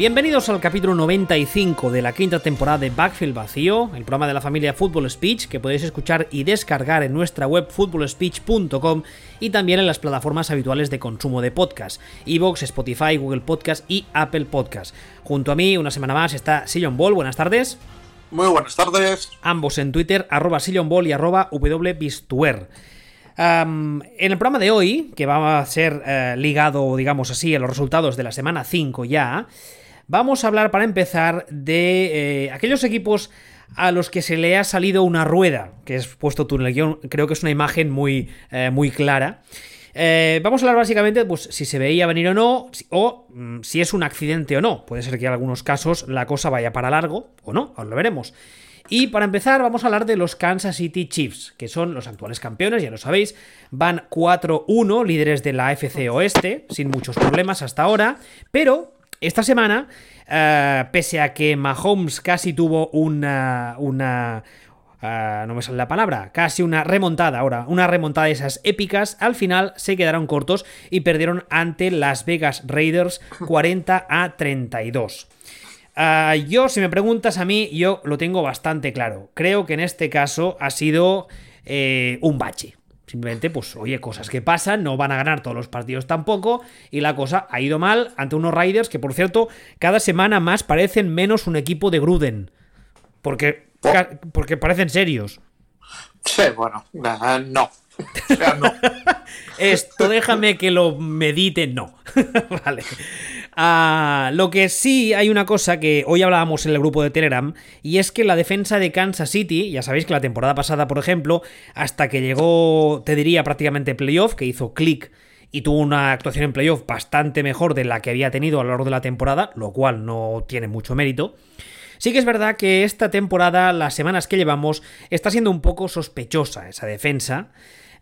Bienvenidos al capítulo 95 de la quinta temporada de Backfield Vacío, el programa de la familia Football Speech que podéis escuchar y descargar en nuestra web footballspeech.com y también en las plataformas habituales de consumo de podcast, Evox, Spotify, Google Podcast y Apple Podcast. Junto a mí, una semana más, está Sillon Ball. Buenas tardes. Muy buenas tardes. Ambos en Twitter, arroba Ball y arroba wbistuer. en el programa de hoy, que va a ser eh, ligado, digamos así, a los resultados de la semana 5 ya, Vamos a hablar para empezar de eh, aquellos equipos a los que se le ha salido una rueda, que es puesto tú en el guion, creo que es una imagen muy, eh, muy clara. Eh, vamos a hablar básicamente pues, si se veía venir o no, o mm, si es un accidente o no. Puede ser que en algunos casos la cosa vaya para largo o no, ahora lo veremos. Y para empezar vamos a hablar de los Kansas City Chiefs, que son los actuales campeones, ya lo sabéis. Van 4-1, líderes de la AFC Oeste, sin muchos problemas hasta ahora, pero esta semana, eh, pese a que Mahomes casi tuvo una. una eh, no me sale la palabra, casi una remontada ahora, una remontada de esas épicas, al final se quedaron cortos y perdieron ante Las Vegas Raiders 40 a 32. Eh, yo, si me preguntas a mí, yo lo tengo bastante claro. Creo que en este caso ha sido un bache. Simplemente, pues, oye, cosas que pasan, no van a ganar todos los partidos tampoco, y la cosa ha ido mal ante unos Riders que, por cierto, cada semana más parecen menos un equipo de Gruden. Porque, oh. porque parecen serios. Sí, bueno, no. Esto déjame que lo medite, no. vale. Ah, lo que sí hay una cosa que hoy hablábamos en el grupo de Telegram, y es que la defensa de Kansas City, ya sabéis que la temporada pasada, por ejemplo, hasta que llegó, te diría, prácticamente playoff, que hizo clic y tuvo una actuación en playoff bastante mejor de la que había tenido a lo largo de la temporada, lo cual no tiene mucho mérito. Sí que es verdad que esta temporada, las semanas que llevamos, está siendo un poco sospechosa esa defensa.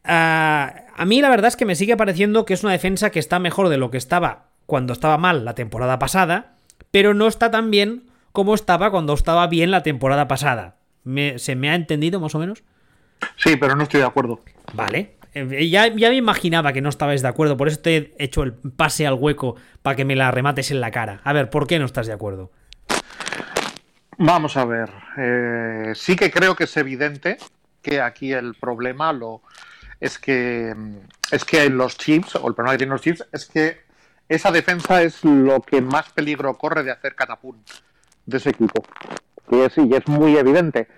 Ah, a mí la verdad es que me sigue pareciendo que es una defensa que está mejor de lo que estaba cuando estaba mal la temporada pasada, pero no está tan bien como estaba cuando estaba bien la temporada pasada. ¿Se me ha entendido más o menos? Sí, pero no estoy de acuerdo. Vale. Eh, ya, ya me imaginaba que no estabais de acuerdo, por eso te he hecho el pase al hueco para que me la remates en la cara. A ver, ¿por qué no estás de acuerdo? Vamos a ver. Eh, sí que creo que es evidente que aquí el problema lo es que es que los chips, o el problema que tienen los chips, es que esa defensa es lo que más peligro corre de hacer catapult de ese equipo. Y sí, es muy evidente.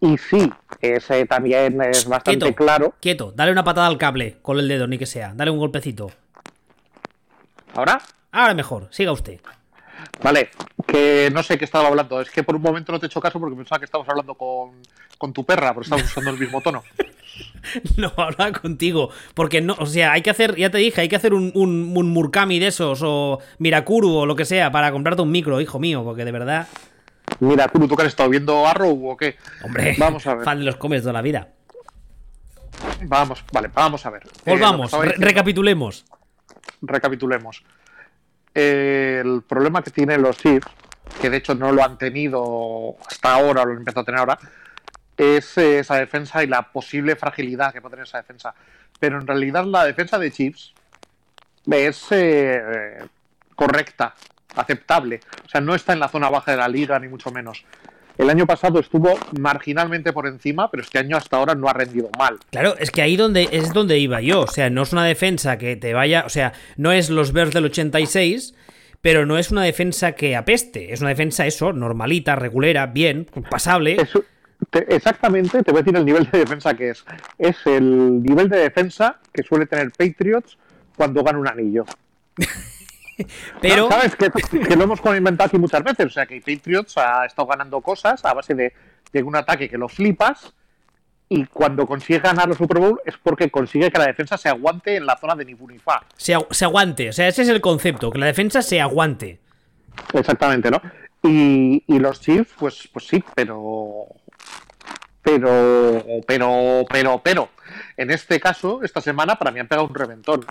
Y sí, ese también es bastante claro. Quieto, dale una patada al cable con el dedo, ni que sea. Dale un golpecito. ¿Ahora? Ahora mejor, siga usted. Vale, que no sé qué estaba hablando. Es que por un momento no te he hecho caso porque pensaba que estábamos hablando con, con tu perra, pero estábamos usando el mismo tono. no hablaba contigo. Porque no, o sea, hay que hacer, ya te dije, hay que hacer un, un, un Murkami de esos, o Mirakuru, o lo que sea, para comprarte un micro, hijo mío, porque de verdad. Mirakuru, ¿tú que has estado viendo Arrow o qué? Hombre, vamos a ver. Fan de los comes toda la vida. Vamos, vale, vamos a ver. Volvamos, eh, recapitulemos. Recapitulemos. El problema que tienen los Chiefs, que de hecho no lo han tenido hasta ahora, lo han empezado a tener ahora, es eh, esa defensa y la posible fragilidad que puede tener esa defensa. Pero en realidad la defensa de Chips es eh, correcta, aceptable. O sea, no está en la zona baja de la liga, ni mucho menos. El año pasado estuvo marginalmente por encima, pero este año hasta ahora no ha rendido mal. Claro, es que ahí donde, es donde iba yo. O sea, no es una defensa que te vaya. O sea, no es los Bears del 86, pero no es una defensa que apeste. Es una defensa, eso, normalita, regulera, bien, pasable exactamente, te voy a decir el nivel de defensa que es. Es el nivel de defensa que suele tener Patriots cuando gana un anillo. Pero... ¿Sabes? Que, lo hemos inventado aquí muchas veces. O sea, que Patriots ha estado ganando cosas a base de, un ataque que lo flipas y cuando consigue ganar el Super Bowl es porque consigue que la defensa se aguante en la zona de Nibunifa. Se, se aguante, o sea, ese es el concepto, que la defensa se aguante. Exactamente, ¿no? Y, y los Chiefs, pues, pues sí, pero pero, pero, pero, pero, en este caso, esta semana para mí han pegado un reventón.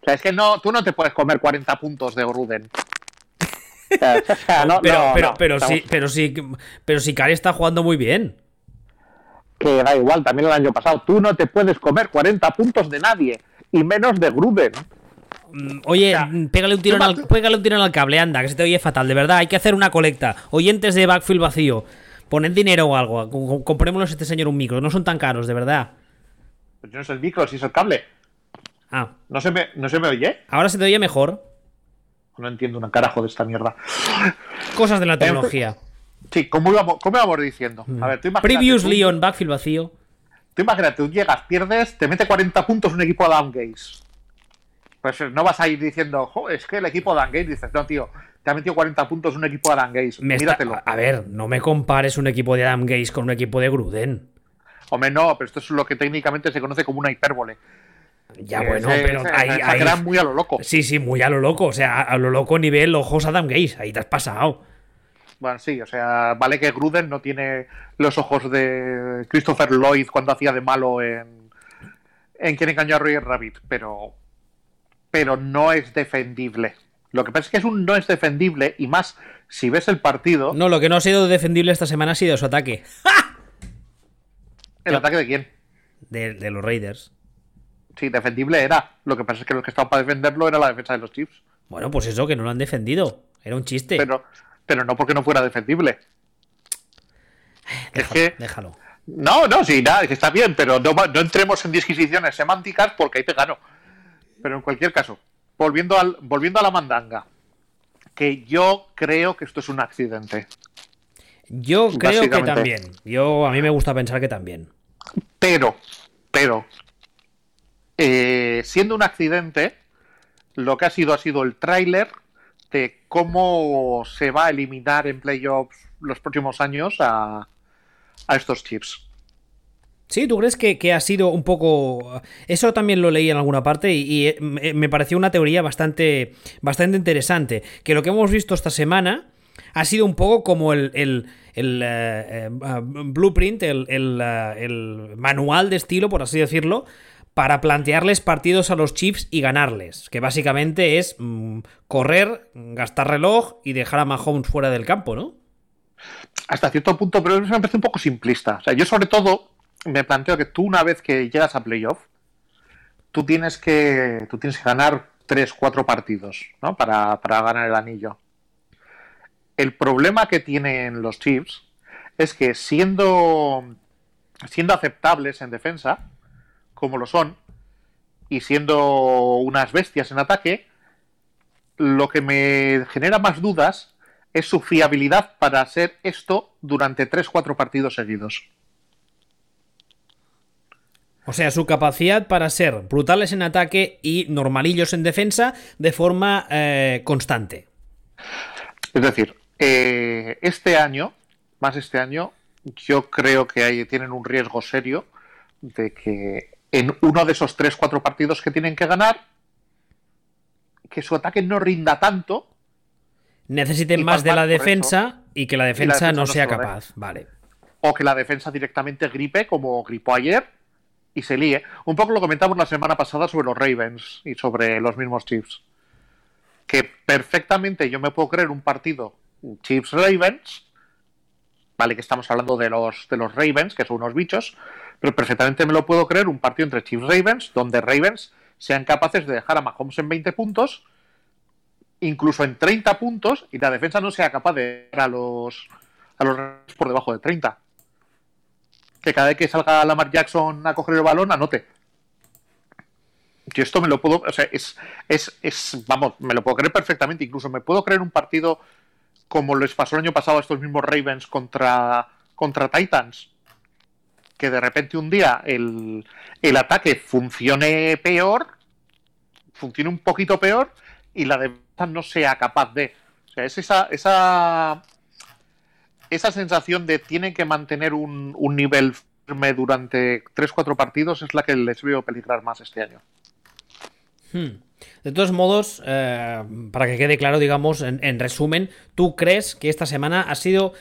O sea, es que no, tú no te puedes comer 40 puntos de Ruden. pero, pero, pero, sí, pero sí, pero si Kari está jugando muy bien. Que da igual, también el año pasado. Tú no te puedes comer 40 puntos de nadie, y menos de Gruden. Mm, Oye, mm, pégale un, tirón al, pégale un tirón al cable, anda, que se te oye fatal, de verdad. Hay que hacer una colecta. Oyentes de backfield vacío, poned dinero o algo. com- com- Comprémonos a este señor un micro. No son tan caros, de verdad. Pues no es el micro, si es el cable. Ah, ¿No se me, no se me oye? ahora se te oye mejor. No entiendo un carajo de esta mierda. Cosas de la tecnología. Sí, ¿cómo íbamos, cómo íbamos diciendo? A ver, tú. Previously on backfield vacío. Tú imagínate, tú llegas, pierdes, te mete 40 puntos un equipo de Adam Gaze. Pues no vas a ir diciendo, "Jo, es que el equipo de Adam Gaze, dices, no, tío, te ha metido 40 puntos un equipo de Adam Gaze. Me está- Míratelo. A ver, no me compares un equipo de Adam Gaze con un equipo de Gruden. Hombre, no, pero esto es lo que técnicamente se conoce como una hipérbole. Ya Eh, bueno, pero se- ahí, ahí- muy a lo loco. Sí, sí, muy a lo loco. O sea, a lo loco nivel ojos Adam Gaze. Ahí te has pasado. Bueno, sí, o sea, vale que Gruden no tiene los ojos de Christopher Lloyd cuando hacía de malo en, en Quien engañó a Roger Rabbit, pero, pero no es defendible. Lo que pasa es que es un no es defendible y más si ves el partido, No, lo que no ha sido defendible esta semana ha sido su ataque el ataque de quién. de, de los Raiders. Sí, defendible era. Lo que pasa es que lo que estaba para defenderlo era la defensa de los Chiefs. Bueno, pues eso, que no lo han defendido. Era un chiste. Pero, pero no porque no fuera defendible. déjalo, es que- déjalo. No, no, sí, nada, que está bien, pero no, entremos en disquisiciones semánticas porque ahí te gano. Pero en cualquier caso, volviendo, al, volviendo a la mandanga, que yo creo que esto es un accidente. Yo creo que también. Yo, a mí me gusta pensar que también. Pero, pero, eh, siendo un accidente, lo que ha sido ha sido el tráiler de cómo se va a eliminar en playoffs los próximos años a, estos chips. Sí, ¿tú crees que, que ha sido un poco... Eso también lo leí en alguna parte y, eh, me pareció una teoría bastante, bastante interesante. Que lo que hemos visto esta semana ha sido un poco como el, el- el, eh, eh, blueprint, el, el, el manual de estilo, por así decirlo, para plantearles partidos a los Chiefs y ganarles. Que básicamente es mm, correr, gastar reloj y dejar a Mahomes fuera del campo, ¿no? hasta cierto punto, pero eso me parece un poco simplista. O sea, yo sobre todo me planteo que tú una vez que llegas a playoff, tú tienes que, tú tienes que ganar 3, 4 partidos, ¿no? Para, para ganar el anillo. El problema que tienen los Chiefs es que siendo, siendo aceptables en defensa, como lo son, y siendo unas bestias en ataque, lo que me genera más dudas es su fiabilidad para hacer esto durante 3-4 partidos seguidos. O sea, su capacidad para ser brutales en ataque y normalillos en defensa de forma eh, constante. Es decir, eh, este año, más este año, yo creo que tienen un riesgo serio de que en uno de esos 3-4 partidos que tienen que ganar, que su ataque no rinda tanto Necesiten más de la defensa y que la defensa, defensa no no sea capaz. Vale. o que la defensa directamente gripe como gripó ayer y se líe. Un poco lo comentamos la semana pasada sobre los Ravens y sobre los mismos Chiefs. Que perfectamente yo me puedo creer un partido Chiefs-Ravens, vale que estamos hablando de los, de los Ravens, que son unos bichos, pero perfectamente me lo puedo creer un partido entre Chiefs-Ravens, donde Ravens sean capaces de dejar a Mahomes en 20 puntos, incluso en 30 puntos, y la defensa no sea capaz de dar a los, a los Ravens por debajo de 30 que cada vez que salga Lamar Jackson a coger el balón, anote. Yo esto me lo puedo, o sea, es, es, es, vamos, me lo puedo creer perfectamente. Incluso me puedo creer un partido como les pasó el año pasado a estos mismos Ravens contra, contra Titans. Que de repente un día el, el ataque funcione peor, funcione un poquito peor, y la defensa no sea capaz de. O sea, es esa, esa esa sensación de tienen que mantener un, un nivel firme durante 3-4 partidos es la que les veo peligrar más este año. Hmm. De todos modos, eh, para que quede claro, digamos, en, en resumen, ¿tú crees que esta semana ha sido...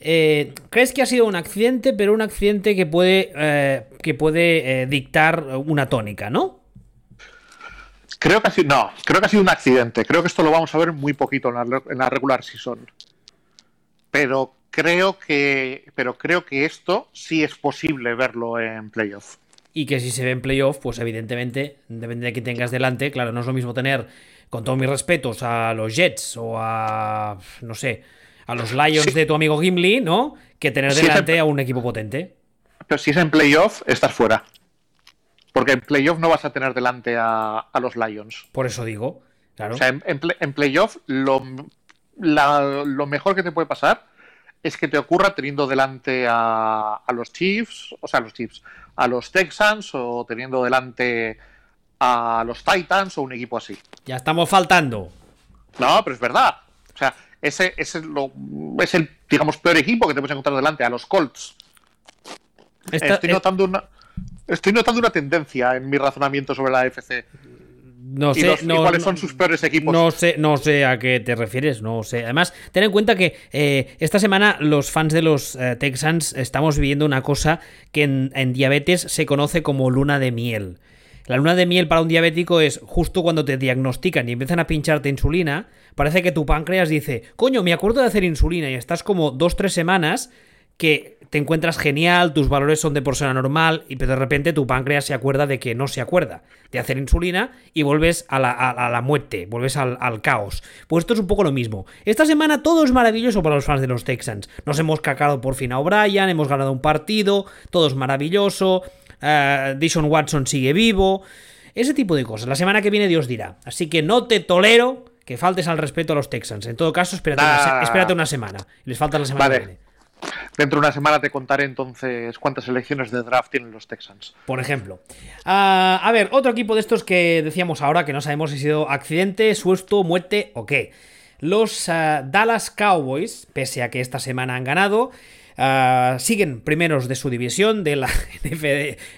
eh, ¿Crees que ha sido un accidente, pero un accidente que puede, eh, que puede eh, dictar una tónica, ¿no? Creo que ha sido, no, creo que ha sido un accidente. Creo que esto lo vamos a ver muy poquito en la, en la regular season. Pero creo que, pero creo que esto sí es posible verlo en playoff. y que si se ve en playoff, pues evidentemente, depende de quién tengas delante, claro, no es lo mismo tener, con todos mis respetos, a los Jets o a, no sé, a los Lions de tu amigo Gimli, ¿no? Que tener delante a un equipo potente. Pero si es en playoff, estás fuera. Porque en playoff no vas a tener delante a, los Lions. Por eso digo, claro. O sea, en, playoff lo, lo mejor que te puede pasar es que te ocurra teniendo delante a, los Chiefs, o sea, a los Chiefs, a los Texans o teniendo delante a los Titans o un equipo así. Ya estamos faltando. No, pero es verdad. O sea, ese, es el, digamos, peor equipo que te puedes encontrar delante, a los Colts. estoy, notando una, estoy notando una tendencia en mi razonamiento sobre la AFC. No sé, cuáles son sus peores equipos. No sé, no sé a qué te refieres, no sé. Además, ten en cuenta que eh, esta semana los fans de los eh, Texans estamos viviendo una cosa que en, diabetes se conoce como luna de miel. La luna de miel para un diabético es justo cuando te diagnostican y empiezan a pincharte insulina, parece que tu páncreas dice, coño, me acuerdo de hacer insulina y estás como dos, tres semanas que te encuentras genial, tus valores son de persona normal, y de repente tu páncreas se acuerda de que no se acuerda de hacer insulina y vuelves a la, muerte, vuelves al, caos. Pues esto es un poco lo mismo. Esta semana todo es maravilloso para los fans de los Texans. Nos hemos cacado por fin a O'Brien, hemos ganado un partido, todo es maravilloso, uh, Dishon Watson sigue vivo, ese tipo de cosas. La semana que viene Dios dirá. Así que no te tolero que faltes al respeto a los Texans. En todo caso, espérate, una, espérate una semana. Les falta la semana que viene. Dentro de una semana te contaré entonces cuántas elecciones de draft tienen los Texans. Por ejemplo. Ah, a ver, otro equipo de estos que decíamos ahora que no sabemos si ha sido accidente, susto, muerte o qué. Los ah, Dallas Cowboys, pese a que esta semana han ganado, ah, siguen primeros de su división, de la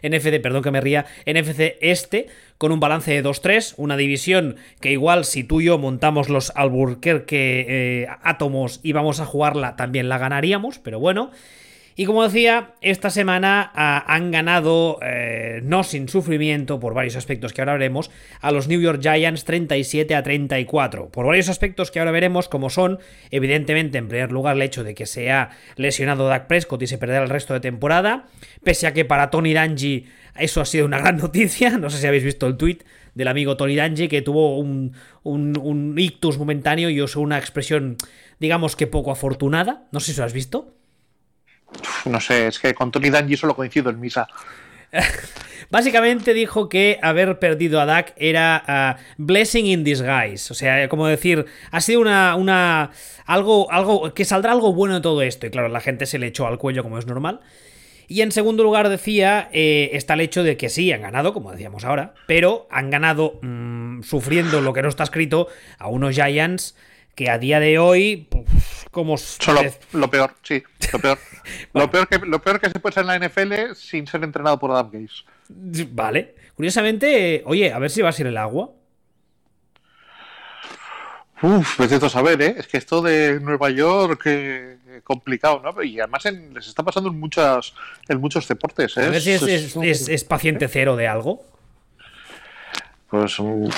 NFD, perdón que me ría, NFC Este, con un balance de 2-3, una división que igual si tú y yo montamos los Alburquerque eh, átomos y vamos a jugarla, también la ganaríamos, pero bueno. Y como decía, esta semana ah, han ganado, eh, no sin sufrimiento, por varios aspectos que ahora veremos, a los New York Giants 37 a 34. Por varios aspectos que ahora veremos, como son, evidentemente, en primer lugar, el hecho de que se ha lesionado Dak Prescott y se perderá el resto de temporada, pese a que para Tony Danji eso ha sido una gran noticia. No sé si habéis visto el tweet del amigo Tony Danji que tuvo un, un, ictus momentáneo y usó una expresión, digamos que poco afortunada. No sé si lo has visto. No sé, es que con Tony Danji solo coincido en misa. Básicamente dijo que haber perdido a Dak era ah, blessing in disguise. O sea, como decir, ha sido una, una. algo. algo. que saldrá algo bueno de todo esto. Y claro, la gente se le echó al cuello, como es normal. Y en segundo lugar decía, eh, está el hecho de que sí, han ganado, como decíamos ahora, pero han ganado mm, sufriendo lo que no está escrito a unos Giants que a día de hoy, como... Son lo, peor, sí, lo peor. lo, peor que, lo peor que se puede hacer en la NFL sin ser entrenado por Adam Gates. Vale. Curiosamente, oye, a ver si va a ser el agua. Uf, pues esto saber, ¿eh? Es que esto de Nueva York, eh, complicado, ¿no? Y además les está pasando en, muchas, en muchos deportes, ¿eh? A ver si es, paciente cero de algo. Pues mm,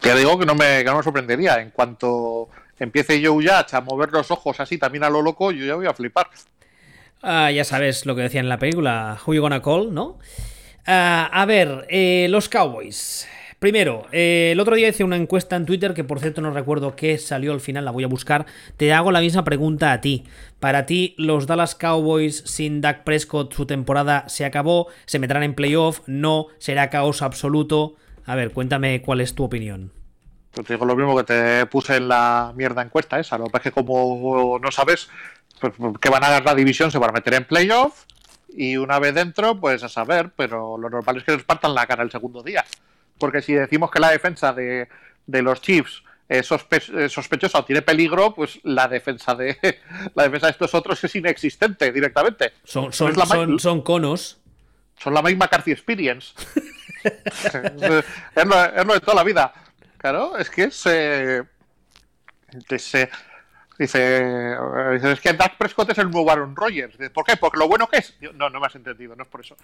te digo que no me, que no me sorprendería. En cuanto empiece Joe Yach a mover los ojos así también a lo loco, yo ya voy a flipar. Ah, ya sabes lo que decía en la película, Who You Gonna Call, ¿no? Ah, a ver, eh, los Cowboys. Primero, eh, el otro día hice una encuesta en Twitter que por cierto no recuerdo qué salió al final, la voy a buscar. Te hago la misma pregunta a ti. Para ti, los Dallas Cowboys sin Dak Prescott, su temporada se acabó, se meterán en playoff, no, será caos absoluto. A ver, cuéntame cuál es tu opinión. Pues te digo lo mismo que te puse en la mierda encuesta esa. Lo que pasa es que como no sabes pues, que van a ganar la división, se van a meter en playoff y una vez dentro, pues a saber, pero lo normal es que les partan la cara el segundo día porque si decimos que la defensa de, los Chiefs es, sospechosa o tiene peligro, pues la defensa de la defensa de estos otros es inexistente directamente. Son, son, son, conos. Son la Mike McCarthy Experience. es, lo, de toda la vida. Claro, es que se. dice, es que Dak Prescott es el nuevo Aaron Rodgers. ¿Por qué? Porque lo bueno que es. No, no me has entendido, no es por eso.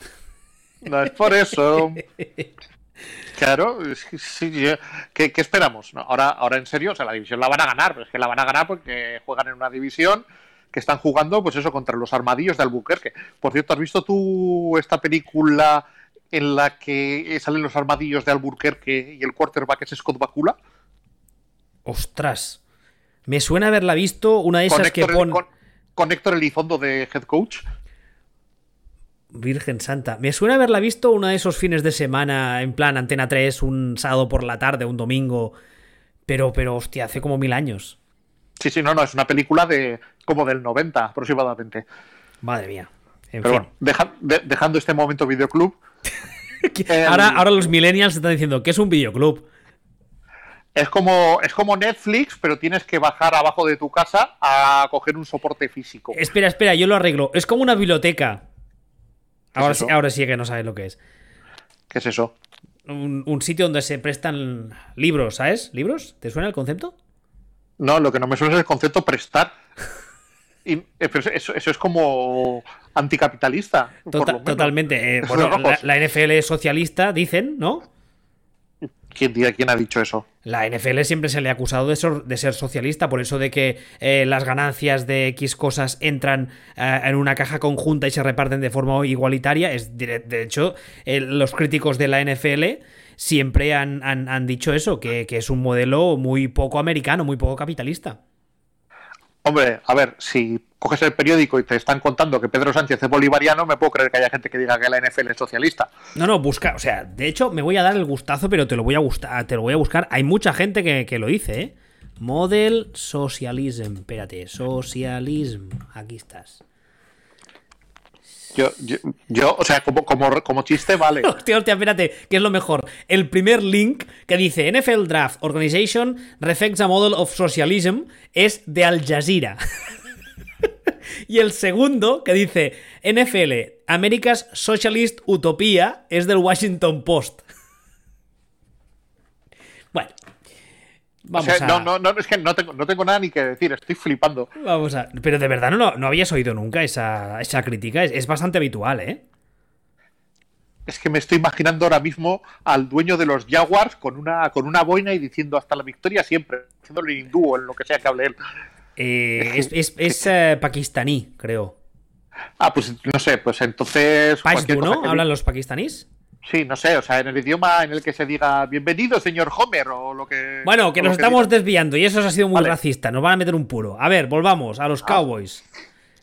No es por eso. Claro, ¿qué, esperamos? ahora, ahora en serio, o sea, la división la van a ganar, pero es que la van a ganar porque juegan en una división que están jugando, pues eso, contra los armadillos de Albuquerque. Por cierto, ¿has visto tú esta película en la que salen los armadillos de Alburquerque y el quarterback es Scott Bakula. Ostras. Me suena haberla visto una de esas que pone. Con, con Héctor Elizondo de head coach. Virgen Santa. Me suena haberla visto uno de esos fines de semana, en plan Antena 3, un sábado por la tarde, un domingo. Pero, pero, hostia, hace como mil años. Sí, sí, no, no, es una película de como del 90 aproximadamente. Madre mía. En Pero fin. bueno, deja- de- dejando este momento videoclub, ahora, ahora los millennials están diciendo que es un videoclub. es como, es como Netflix, pero tienes que bajar abajo de tu casa a coger un soporte físico. Espera, espera, yo lo arreglo. Es como una biblioteca. ¿Qué Ahora es sí, ahora sí que no sabes lo que es. ¿Qué es eso? Un, un sitio donde se prestan libros, ¿sabes? ¿Libros? ¿Te suena el concepto? No, lo que no me suena es el concepto prestar. Y, eh, pero eso, eso es como anticapitalista. por Tota- lo menos. totalmente. eh, bueno, la, NFL es socialista, dicen, ¿no? ¿Quién, ha dicho eso? La NFL siempre se le ha acusado de ser, de ser socialista, por eso de que eh, las ganancias de X cosas entran eh, en una caja conjunta y se reparten de forma igualitaria. Es, de hecho, los críticos de la NFL siempre han, han- han dicho eso, que, que es un modelo muy poco americano, muy poco capitalista. Hombre, a ver, si coges el periódico y te están contando que Pedro Sánchez es bolivariano, me puedo creer que haya gente que diga que la NFL es socialista. No, no, busca, o sea, de hecho me voy a dar el gustazo, pero te lo voy a gustar, te lo voy a buscar. Hay mucha gente que, que lo dice, ¿eh? Model Socialism, espérate, Socialism, aquí estás. Yo, yo, yo, o sea, como, como, como chiste, vale. Hostia, hostia, espérate, que es lo mejor. El primer link que dice NFL Draft Organization reflects a model of socialism es de Al Jazeera. y el segundo que dice NFL America's Socialist Utopia es del Washington Post. bueno. O Vamos sea, a... no, no, no, es que no tengo, no tengo nada ni que decir, estoy flipando. Vamos a... Pero de verdad no, no habías oído nunca esa, esa crítica. Es, es bastante habitual, ¿eh? Es que me estoy imaginando ahora mismo al dueño de los Jaguars con una, con una boina y diciendo hasta la victoria siempre, haciéndolo en hindú o en lo que sea que hable él. Eh, es es, es, eh, pakistaní, creo. Ah, pues no sé, pues entonces. ¿Hablan los pakistaníes? Sí, no sé, o sea, en el idioma en el que se diga bienvenido, señor Homer, o lo que. Bueno, que nos estamos diga. desviando y eso ha sido muy Vale. racista. Nos van a meter un puro. A ver, volvamos a los Cowboys.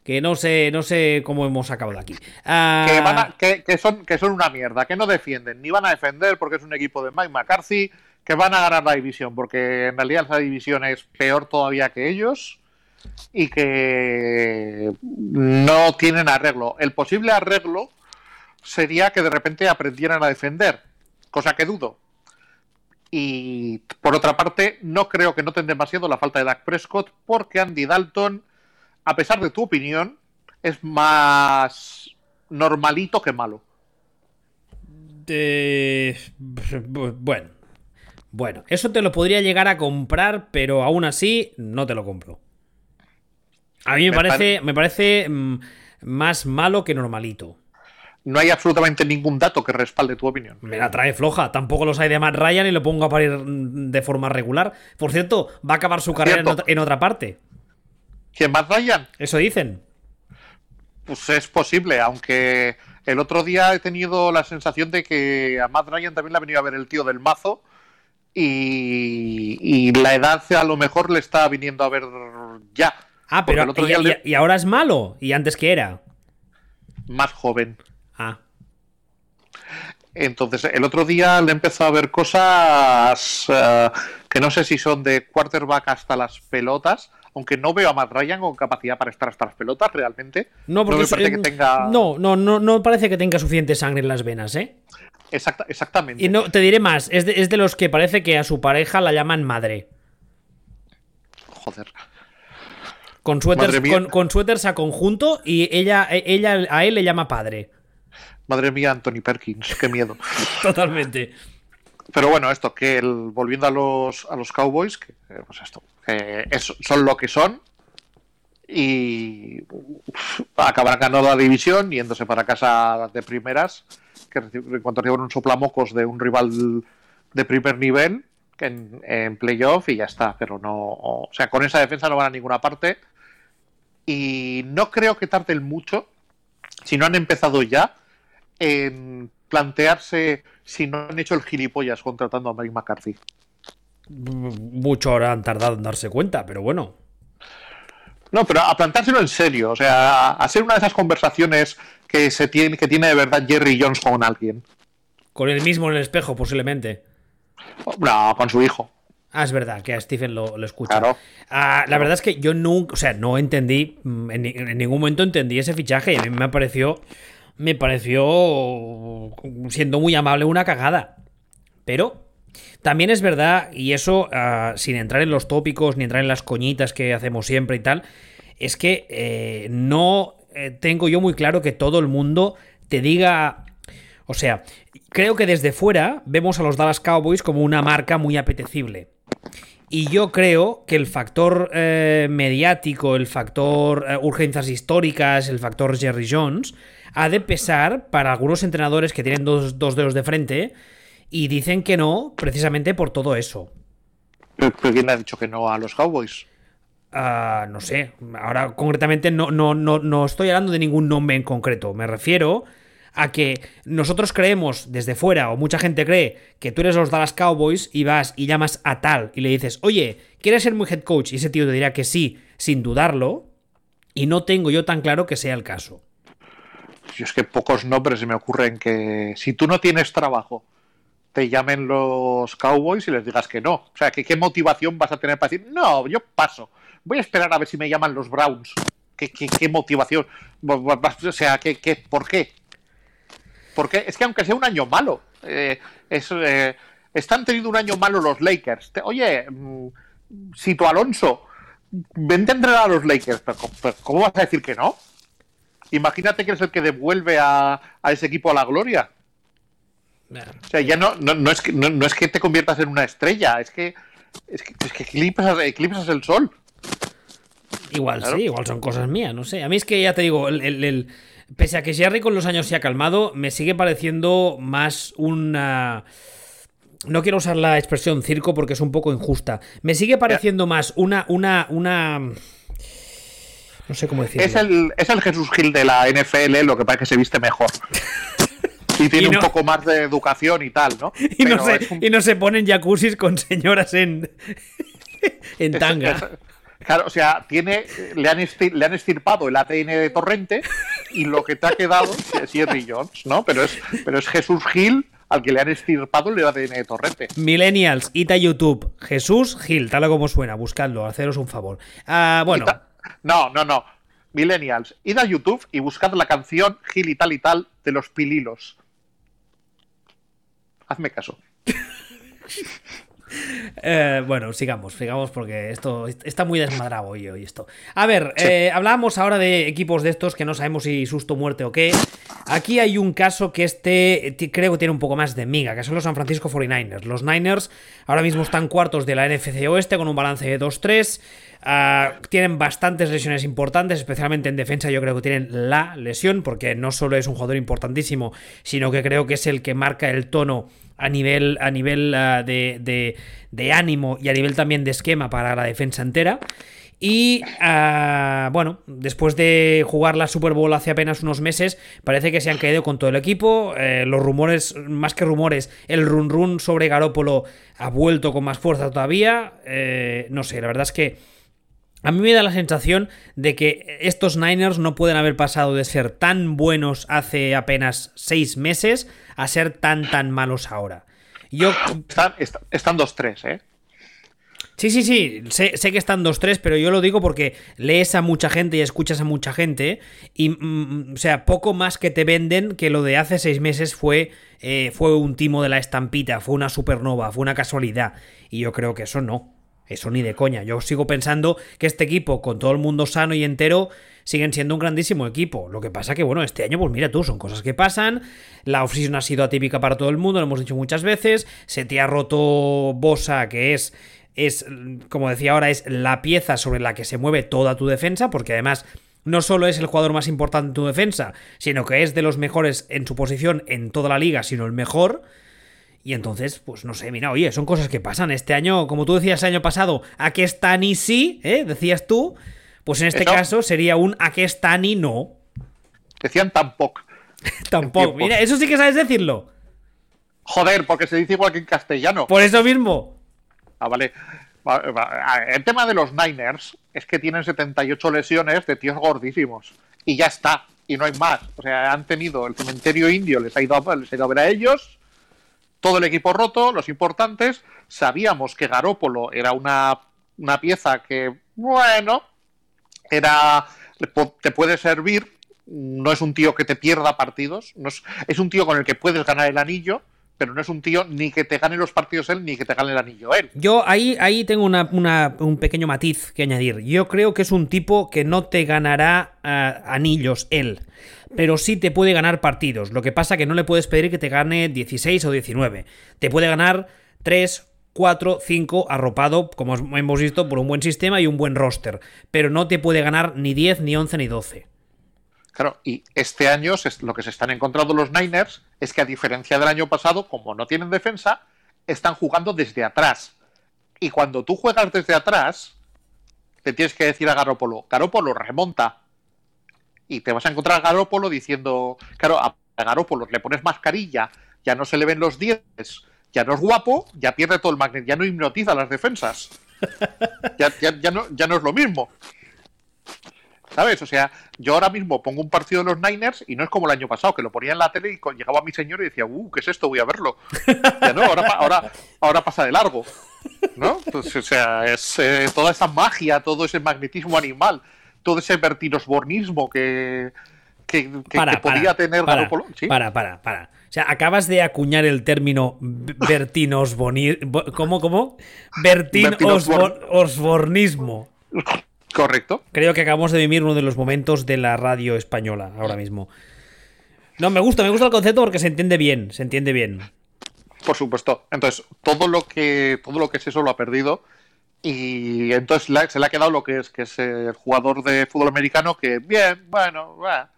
Que no sé, no sé cómo hemos acabado aquí. Ah, Que, van a- que, que son, que son una mierda, que no defienden, ni van a defender porque es un equipo de Mike McCarthy, que van a ganar la división, porque en realidad esa división es peor todavía que ellos y que no tienen arreglo. El posible arreglo sería que de repente aprendieran a defender, cosa que dudo. Y por otra parte, no creo que noten demasiado la falta de Dak Prescott, porque Andy Dalton, a pesar de tu opinión, es más normalito que malo. eh, bu- bueno. Bueno, eso te lo podría llegar a comprar, pero aún así no te lo compro. A mí me, Me parece, me parece mm, más malo que normalito. No hay absolutamente ningún dato que respalde tu opinión. Me la trae floja. Tampoco los hay de Matt Ryan y lo pongo a parir de forma regular. Por cierto, va a acabar su carrera en otra, en otra parte. ¿Quién más Ryan? Eso dicen. Pues es posible, aunque el otro día he tenido la sensación de que a Matt Ryan también le ha venido a ver el tío del mazo y, y la edad a lo mejor le está viniendo a ver ya. Ah, pero el otro y, día y- le- y ahora es malo. Y antes que era. más joven. Ah. Entonces, el otro día le empezó a ver cosas eh, que no sé si son de quarterback hasta las pelotas, aunque no veo a Matt Ryan con capacidad para estar hasta las pelotas realmente. No, porque me es- parece que tenga. no, no, no, no parece que tenga suficiente sangre en las venas, ¿eh? Exacta- exactamente. Y no, te diré más, es de, es de los que parece que a su pareja la llaman madre. Joder. Con suéteres, con, con suéteres a conjunto y ella, ella a él le llama padre. Madre mía, Anthony Perkins, qué miedo. Totalmente. Pero bueno, esto, que el, volviendo a los, a los Cowboys, que eh, pues esto, que es- son lo que son y uf, acabarán ganando la división yéndose para casa de primeras, que en cuanto reciban un soplamocos de un rival de primer nivel en, en playoff y ya está, pero no, o sea, con esa defensa no van a ninguna parte y no creo que tarden mucho, si no han empezado ya, en plantearse si no han hecho el gilipollas contratando a Mike McCarthy. Mucho ahora han tardado en darse cuenta, pero bueno. No, pero a plantárselo en serio, o sea, a hacer una de esas conversaciones que se tiene, que tiene de verdad Jerry Jones con alguien. Con él mismo en el espejo, posiblemente. No, con su hijo. Ah, es verdad, que a Stephen lo, escucha. Claro. Ah, la verdad es que yo nunca, o sea, no entendí, mm, en, en, ningún momento entendí ese fichaje y a mí me pareció, me pareció, siendo muy amable, una cagada. Pero también es verdad, y eso uh, sin entrar en los tópicos ni entrar en las coñitas que hacemos siempre y tal, es que eh, no eh, tengo yo muy claro que todo el mundo te diga... O sea, creo que desde fuera vemos a los Dallas Cowboys como una marca muy apetecible. Y yo creo que el factor eh, mediático, el factor urgencias históricas, el factor Jerry Jones, ha de pesar para algunos entrenadores que tienen dos, dos dedos de frente y dicen que no precisamente por todo eso. ¿Pero quién ha dicho que no a los Cowboys? Uh, no sé, ahora concretamente no, no, no, no estoy hablando de ningún nombre en concreto, me refiero a que nosotros creemos desde fuera, o mucha gente cree, que tú eres los Dallas Cowboys y vas y llamas a tal y le dices, oye, ¿quieres ser mi head coach? Y ese tío te dirá que sí, sin dudarlo, y no tengo yo tan claro que sea el caso. Yo es que pocos nombres se me ocurren que si tú no tienes trabajo te llamen los Cowboys y les digas que no. O sea, ¿qué, qué motivación vas a tener para decir, no, yo paso. Voy a esperar a ver si me llaman los Browns. ¿Qué, qué, qué motivación? O sea, ¿qué, qué, ¿por qué? Porque es que aunque sea un año malo, eh, eh, están teniendo un año malo los Lakers. Te, oye, mm, si tu Alonso vente a entrenar a los Lakers, pero, ¿cómo vas a decir que no? Imagínate que eres el que devuelve a, a ese equipo a la gloria. O sea, ya no, no, no, es que, no, no, es que te conviertas en una estrella, es que, es que, es que eclipsas, eclipsas, el sol. Igual claro. sí, igual son cosas mías, no sé. A mí es que ya te digo, el, el, el, pese a que Jerry con los años se ha calmado, me sigue pareciendo más una... No quiero usar la expresión circo porque es un poco injusta. Me sigue pareciendo más una, una, una... No sé cómo decirlo. Es el, es el Jesús Gil de la NFL, lo que pasa es que se viste mejor. y tiene y no, un poco más de educación y tal, ¿no? Y no, se, un... y no se ponen jacuzzis con señoras en, en tanga. Es, es, claro, o sea, tiene, le, han estir, le han estirpado el ADN de Torrente y lo que te ha quedado es Jerry Jones, ¿no? Pero es, pero es Jesús Gil al que le han estirpado el ADN de Torrente. Millennials, ita YouTube, Jesús Gil, tal como suena, buscadlo, haceros un favor. Uh, bueno. Ita, no, no, no. Millennials, id a YouTube y buscad la canción Gil y tal y tal de los Pililos. Hazme caso. Eh, bueno, sigamos, sigamos porque esto está muy desmadrado hoy, hoy esto. A ver, sí. eh, hablábamos ahora de equipos de estos que no sabemos si susto, muerte o qué. Aquí hay un caso que este creo que tiene un poco más de miga, que son los San Francisco 49ers. Los Niners ahora mismo están cuartos de la NFC Oeste con un balance de 2-3. Uh, tienen bastantes lesiones importantes, especialmente en defensa. Yo creo que tienen la lesión, porque no solo es un jugador importantísimo, sino que creo que es el que marca el tono a nivel, a nivel uh, de, de, de, ánimo y a nivel también de esquema para la defensa entera. Y uh, bueno, después de jugar la Super Bowl hace apenas unos meses, parece que se han caído con todo el equipo. Eh, los rumores, más que rumores, el run run sobre Garópolo ha vuelto con más fuerza todavía. Eh, no sé, la verdad es que a mí me da la sensación de que estos Niners no pueden haber pasado de ser tan buenos hace apenas seis meses a ser tan tan malos ahora. Yo... Están, están 2-3, ¿eh? Sí, sí, sí, sé, sé que están 2-3, pero yo lo digo porque lees a mucha gente y escuchas a mucha gente y, mm, o sea, poco más que te venden que lo de hace seis meses fue, eh, fue un timo de la estampita, fue una supernova, fue una casualidad. Y yo creo que eso no. Eso ni de coña. Yo sigo pensando que este equipo, con todo el mundo sano y entero, siguen siendo un grandísimo equipo. Lo que pasa que, bueno, este año, pues mira tú, son cosas que pasan. La offseason ha sido atípica para todo el mundo, lo hemos dicho muchas veces. Se te ha roto Bosa, que es, es, como decía ahora, es la pieza sobre la que se mueve toda tu defensa, porque además no solo es el jugador más importante en tu defensa, sino que es de los mejores en su posición en toda la liga, sino el mejor. Y entonces, pues no sé, mira, oye, son cosas que pasan. Este año, como tú decías el año pasado, ¿a qué están y sí? ¿eh? Decías tú. Pues en este ¿Eso? caso sería un ¿a qué están y no? Decían tampoco. Tampoco. Mira, eso sí que sabes decirlo. Joder, porque se dice igual que en castellano. Por eso mismo. Ah, vale. El tema de los Niners es que tienen 78 lesiones de tíos gordísimos. Y ya está. Y no hay más. O sea, han tenido el cementerio indio, les ha ido a, les ha ido a ver a ellos. Todo el equipo roto, los importantes. Sabíamos que Garópolo era una, una pieza que, bueno, era te puede servir. No es un tío que te pierda partidos. No es, es un tío con el que puedes ganar el anillo pero no es un tío ni que te gane los partidos él ni que te gane el anillo él. Yo ahí, ahí tengo un pequeño matiz que añadir. Yo creo que es un tipo que no te ganará eh, anillos él, pero sí te puede ganar partidos. Lo que pasa que no le puedes pedir que te gane 16 o 19. Te puede ganar 3, 4, 5 arropado, como hemos visto, por un buen sistema y un buen roster. Pero no te puede ganar ni 10, ni 11, ni 12. Claro, y este año lo que se están encontrando los Niners es que a diferencia del año pasado, como no tienen defensa, están jugando desde atrás. Y cuando tú juegas desde atrás, te tienes que decir a Garópolo, Garópolo remonta. Y te vas a encontrar a Garópolo diciendo, claro, a Garópolo le pones mascarilla, ya no se le ven los dientes, ya no es guapo, ya pierde todo el magnet, ya no hipnotiza las defensas. ya, no, ya no es lo mismo. ¿Sabes? O sea, yo ahora mismo pongo un partido de los Niners y no es como el año pasado, que lo ponía en la tele y llegaba mi señor y decía, uh, ¿qué es esto? Voy a verlo. Ya no, ahora, ahora, pasa de largo. ¿No? Entonces, o sea, es eh, toda esa magia, todo ese magnetismo animal, todo ese vertinosbornismo que, que, podía tener para, Para, para, para. O sea, acabas de acuñar el término vertinosbornismo. ¿Cómo, cómo? Vertinosbornismo. Correcto. Creo que acabamos de vivir uno de los momentos de la radio española ahora mismo. No, me gusta, me gusta el concepto porque se entiende bien, se entiende bien. Por supuesto. Entonces, todo lo que, todo lo que es eso lo ha perdido. Y entonces se le ha quedado lo que es, que es el jugador de fútbol americano que, bien, bueno, va.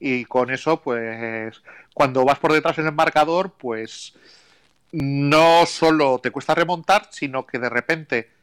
Y con eso, pues, cuando vas por detrás en el marcador, pues no solo te cuesta remontar, sino que de repente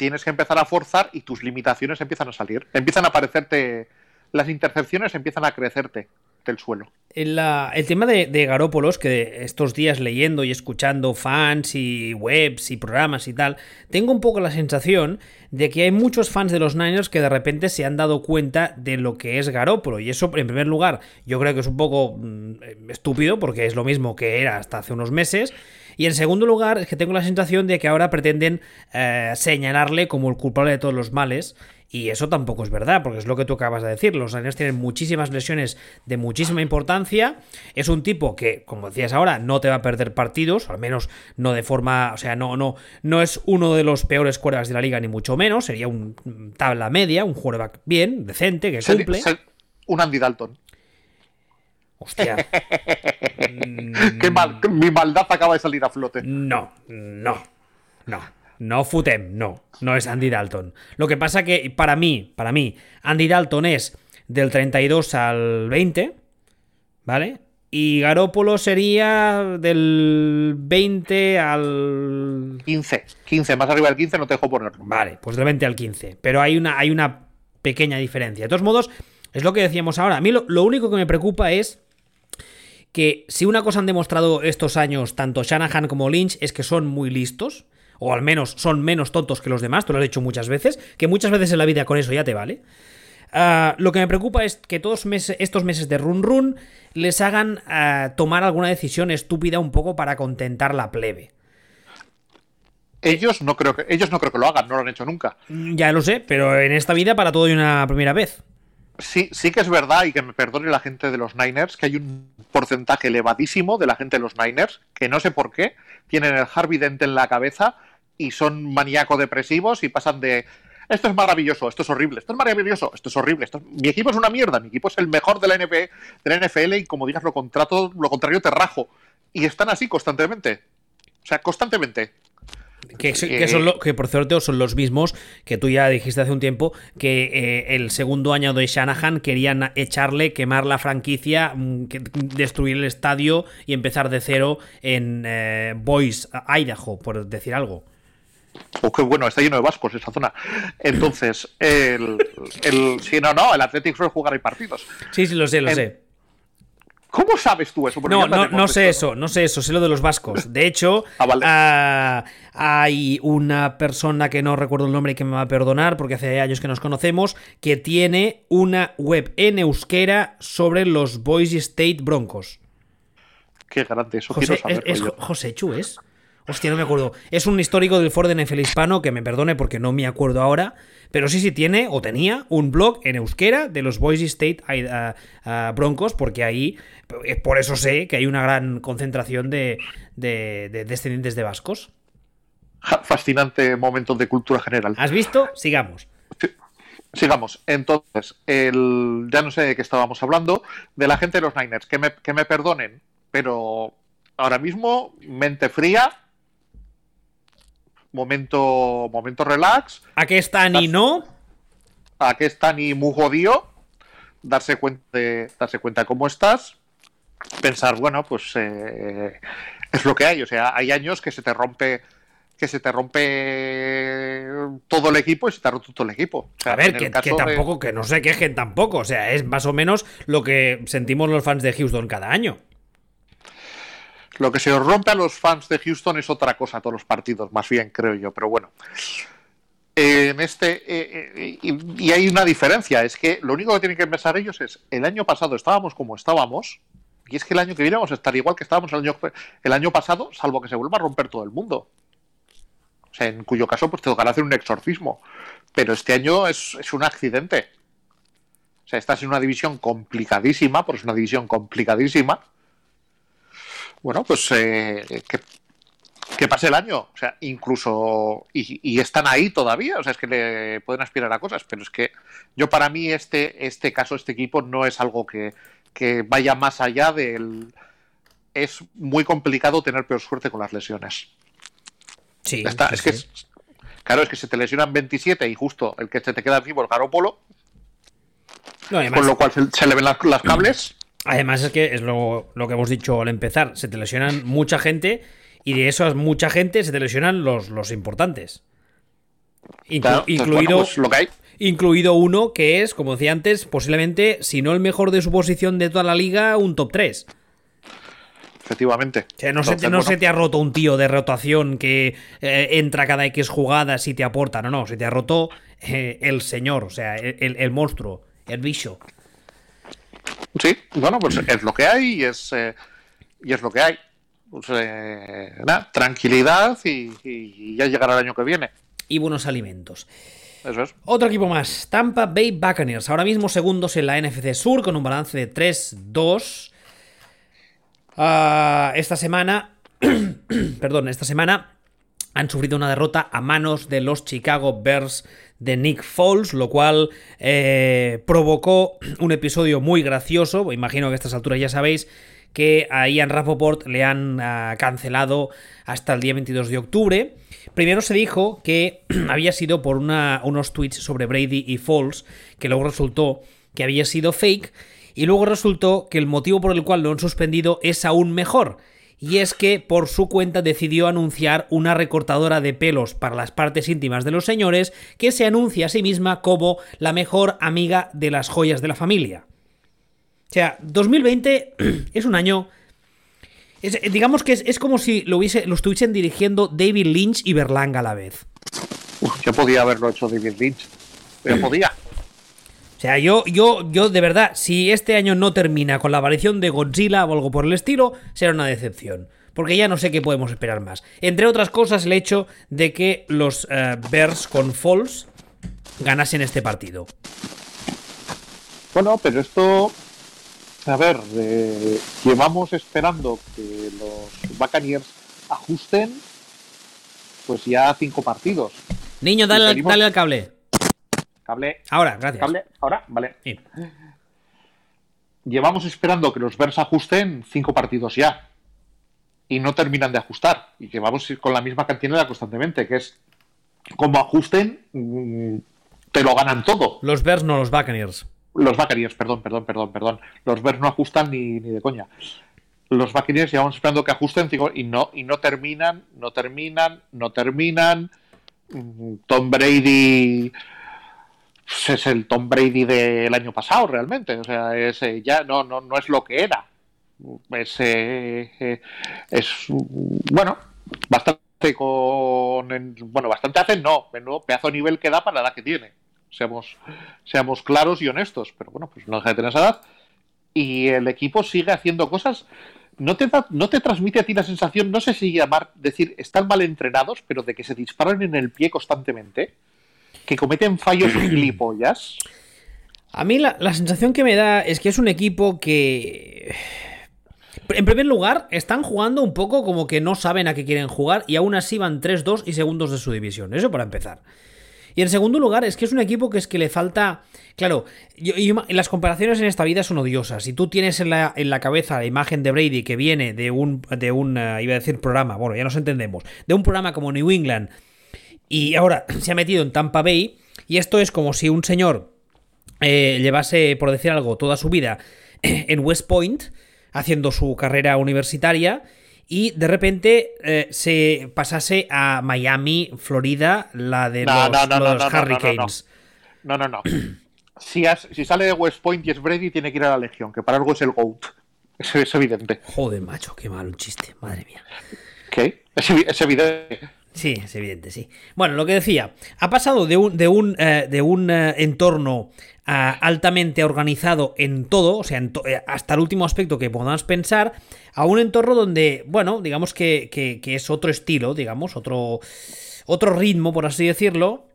tienes que empezar a forzar y tus limitaciones empiezan a salir. Empiezan a aparecerte, las intercepciones empiezan a crecerte del suelo. El, el tema de, de, Garópolos, que estos días leyendo y escuchando fans y webs y programas y tal, tengo un poco la sensación de que hay muchos fans de los Niners que de repente se han dado cuenta de lo que es Garópolo. Y eso, en primer lugar, yo creo que es un poco mm, estúpido, porque es lo mismo que era hasta hace unos meses. Y en segundo lugar, es que tengo la sensación de que ahora pretenden eh, señalarle como el culpable de todos los males. Y eso tampoco es verdad, porque es lo que tú acabas de decir. Los Niners tienen muchísimas lesiones de muchísima importancia. Es un tipo que, como decías ahora, no te va a perder partidos, al menos no de forma. O sea, no, no, no es uno de los peores quarterbacks de la liga, ni mucho menos. Sería un tabla media, un quarterback bien, decente, que cumple. un Andy Dalton. Hostia. Qué mal, mi maldad acaba de salir a flote. No, no, no. No Futem, no. No es Andy Dalton. Lo que pasa que para mí, para mí, Andy Dalton es del 32 al 20, ¿vale? Y Garópolo sería del 20 al 15. 15, más arriba del 15 no te dejo poner. Vale, pues del 20 al 15. Pero hay una, hay una pequeña diferencia. De todos modos, es lo que decíamos ahora. A mí lo único que me preocupa es que si una cosa han demostrado estos años tanto Shanahan como Lynch es que son muy listos, o al menos son menos tontos que los demás, tú lo has dicho muchas veces, que muchas veces en la vida con eso ya te vale. Ah, lo que me preocupa es que todos estos meses de run run les hagan ah, tomar alguna decisión estúpida un poco para contentar la plebe. Ellos no creo que ellos no creo que lo hagan, no lo han hecho nunca. Ya lo sé, pero en esta vida para todo hay una primera vez sí, sí que es verdad, y que me perdone la gente de los Niners, que hay un porcentaje elevadísimo de la gente de los Niners, que no sé por qué, tienen el Harvey Dent en la cabeza y son maníaco-depresivos y pasan de esto es maravilloso, esto es horrible, esto es maravilloso, esto es horrible, esto mi equipo es una mierda, mi equipo es el mejor de la, de la NFL y como digas lo, contrato, lo contrario te rajo. Y están así constantemente. O sea, constantemente. Que, son lo, que por cierto son los mismos que tú ya dijiste hace un tiempo que eh, el segundo año de Shanahan querían echarle, quemar la franquicia, mm, destruir el estadio y empezar de cero en eh, Boise, Idaho, por decir algo. Oh, qué bueno, está lleno de vascos esa zona. Entonces, el, el si no, no, el Athletic suele jugar hay partidos. Sí, sí, lo sé, lo sé. ¿Cómo sabes tú eso? no, no, no sé eso, no sé eso, sé lo de los vascos. De hecho, ah, ah, hay una persona que no recuerdo el nombre y que me va a perdonar porque hace años que nos conocemos, que tiene una web en euskera sobre los Boise State Broncos. Qué grande, eso José, quiero es, José Chu, ¿es? Hostia, no me acuerdo. Es un histórico del Ford NFL hispano, que me perdone porque no me acuerdo ahora. Pero sí, sí tiene o tenía un blog en euskera de los Boise State uh, uh, Broncos, porque ahí, eh, por eso sé que hay una gran concentración de, descendientes de vascos. Fascinante momento de cultura general. ¿Has visto? Sigamos. Sigamos. Entonces, el, ya no sé de qué estábamos hablando. De la gente de los Niners. Que me, que me perdonen, pero ahora mismo, mente fría, momento, momento relax. ¿A qué están y no? ¿A qué están y muy jodido? Darse cuenta de, darse cuenta de cómo estás. Pensar, bueno, pues eh, es lo que hay. O sea, hay años que se te rompe que se te rompe todo el equipo y se te ha roto todo el equipo. a ver, que, tampoco, que no se quejen tampoco. O sea, es más o menos lo que sentimos los fans de Houston cada año. Lo que se rompe a los fans de Houston es otra cosa, todos los partidos, más bien, creo yo. Pero bueno. En este. Eh, eh, y, hay una diferencia: es que lo único que tienen que pensar ellos es: el año pasado estábamos como estábamos, y es que el año que viene vamos a estar igual que estábamos el año, el año pasado, salvo que se vuelva a romper todo el mundo. O sea, en cuyo caso, pues te tocará hacer un exorcismo. Pero este año es, es un accidente. O sea, estás en una división complicadísima, porque es una división complicadísima bueno, pues eh, que, pase el año. O sea, incluso. Y, están ahí todavía. O sea, es que le pueden aspirar a cosas. Pero es que yo, para mí, este, este caso, este equipo, no es algo que, vaya más allá del. Es muy complicado tener peor suerte con las lesiones. Sí. es que. Claro, es que se te lesionan 27 y justo el que se te queda encima el Garópolo. con lo cual se, le ven las cables. Además es que es lo, que hemos dicho al empezar, se te lesionan mucha gente y de eso mucha gente se te lesionan los, los importantes. incluido, pues lo que hay. incluido uno que es, como decía antes, posiblemente, si no el mejor de su posición de toda la liga, un top 3. Efectivamente. no, se, te, no se te ha roto un tío de rotación que eh, entra cada X jugadas y te aporta. No, no, se te ha roto eh, el señor, o sea, el, el monstruo, el bicho. Sí, bueno, pues es lo que hay y es, eh, y es lo que hay. Pues, eh, nada, tranquilidad y, ya llegará el año que viene. Y buenos alimentos. Eso es. Otro equipo más, Tampa Bay Buccaneers, ahora mismo segundos en la NFC Sur con un balance de 3-2. Ah, esta semana, perdón, esta semana han sufrido una derrota a manos de los Chicago Bears de Nick Foles, lo cual eh, provocó un episodio muy gracioso. Imagino que a estas alturas ya sabéis que a Ian Rapoport le han ah, cancelado hasta el día 22 de octubre. Primero se dijo que había sido por unos tweets sobre Brady y Foles, que luego resultó que había sido fake, y luego resultó que el motivo por el cual lo han suspendido es aún mejor y es que por su cuenta decidió anunciar una recortadora de pelos para las partes íntimas de los señores que se anuncia a sí misma como la mejor amiga de las joyas de la familia. O sea, 2020 es un año... digamos que es, como si lo, hubiese, lo estuviesen dirigiendo David Lynch y Berlanga a la vez. yo podía haberlo hecho David Lynch. Pero podía. O sea, yo, yo, yo de verdad, si este año no termina con la aparición de Godzilla o algo por el estilo, será una decepción. Porque ya no sé qué podemos esperar más. Entre otras cosas, el hecho de que los eh, Bears con Falls ganasen este partido. Bueno, pero esto. A ver, llevamos esperando que los Buccaneers ajusten. Pues ya cinco partidos. Niño, dale, dale al cable. Ahora, gracias. ahora, vale. Llevamos esperando que los Bears ajusten cinco partidos ya. Y no terminan de ajustar. Y llevamos con la misma cantinela constantemente, que es como ajusten, mm, te lo ganan todo. Los Bears no, los Buccaneers. Los Buccaneers, perdón, perdón, perdón, perdón. Los Bears no ajustan ni, ni de coña. Los Buccaneers llevamos esperando que ajusten y no, y no terminan, no terminan, no terminan. Mm, Tom Brady es el Tom Brady del año pasado realmente. O sea, es, eh, ya no, no, no es lo que era. es, eh, es bueno, bastante con bueno, bastante hacen, no, menudo pedazo nivel que da para la edad que tiene. Seamos, seamos claros y honestos, pero bueno, pues no deja de tener esa edad. Y el equipo sigue haciendo cosas. ¿No te, ¿No te transmite a ti la sensación, no sé si llamar, decir, están mal entrenados, pero de que se disparan en el pie constantemente? ¿Que cometen fallos gilipollas? A mí la, sensación que me da es que es un equipo que... En primer lugar, están jugando un poco como que no saben a qué quieren jugar y aún así van 3-2 y segundos de su división. Eso para empezar. Y en segundo lugar, es que es un equipo que es que le falta. Claro, las comparaciones en esta vida son odiosas. Si tú tienes en la, en la cabeza la imagen de Brady que viene de un, de un, eh, iba a decir programa, bueno, ya nos entendemos, de un programa como New England y ahora se ha metido en Tampa Bay, y esto es como si un señor eh, llevase, por decir algo, toda su vida en West Point, haciendo su carrera universitaria, y de repente eh, se pasase a Miami, Florida, la de los, Hurricanes. No, no, no. si, si, sale de West Point y es Brady, tiene que ir a la Legión, que para algo es el GOAT. Eso es evidente. Joder, macho, qué malo un chiste, madre mía. ¿Qué? es evidente. Sí, es evidente, sí. Bueno, lo que decía, ha pasado de un, de un, eh, de un eh, entorno ah, altamente organizado en todo, o sea, eh, hasta el último aspecto que podamos pensar, a un entorno donde, bueno, digamos que, que, es otro estilo, digamos, otro, otro ritmo, por así decirlo,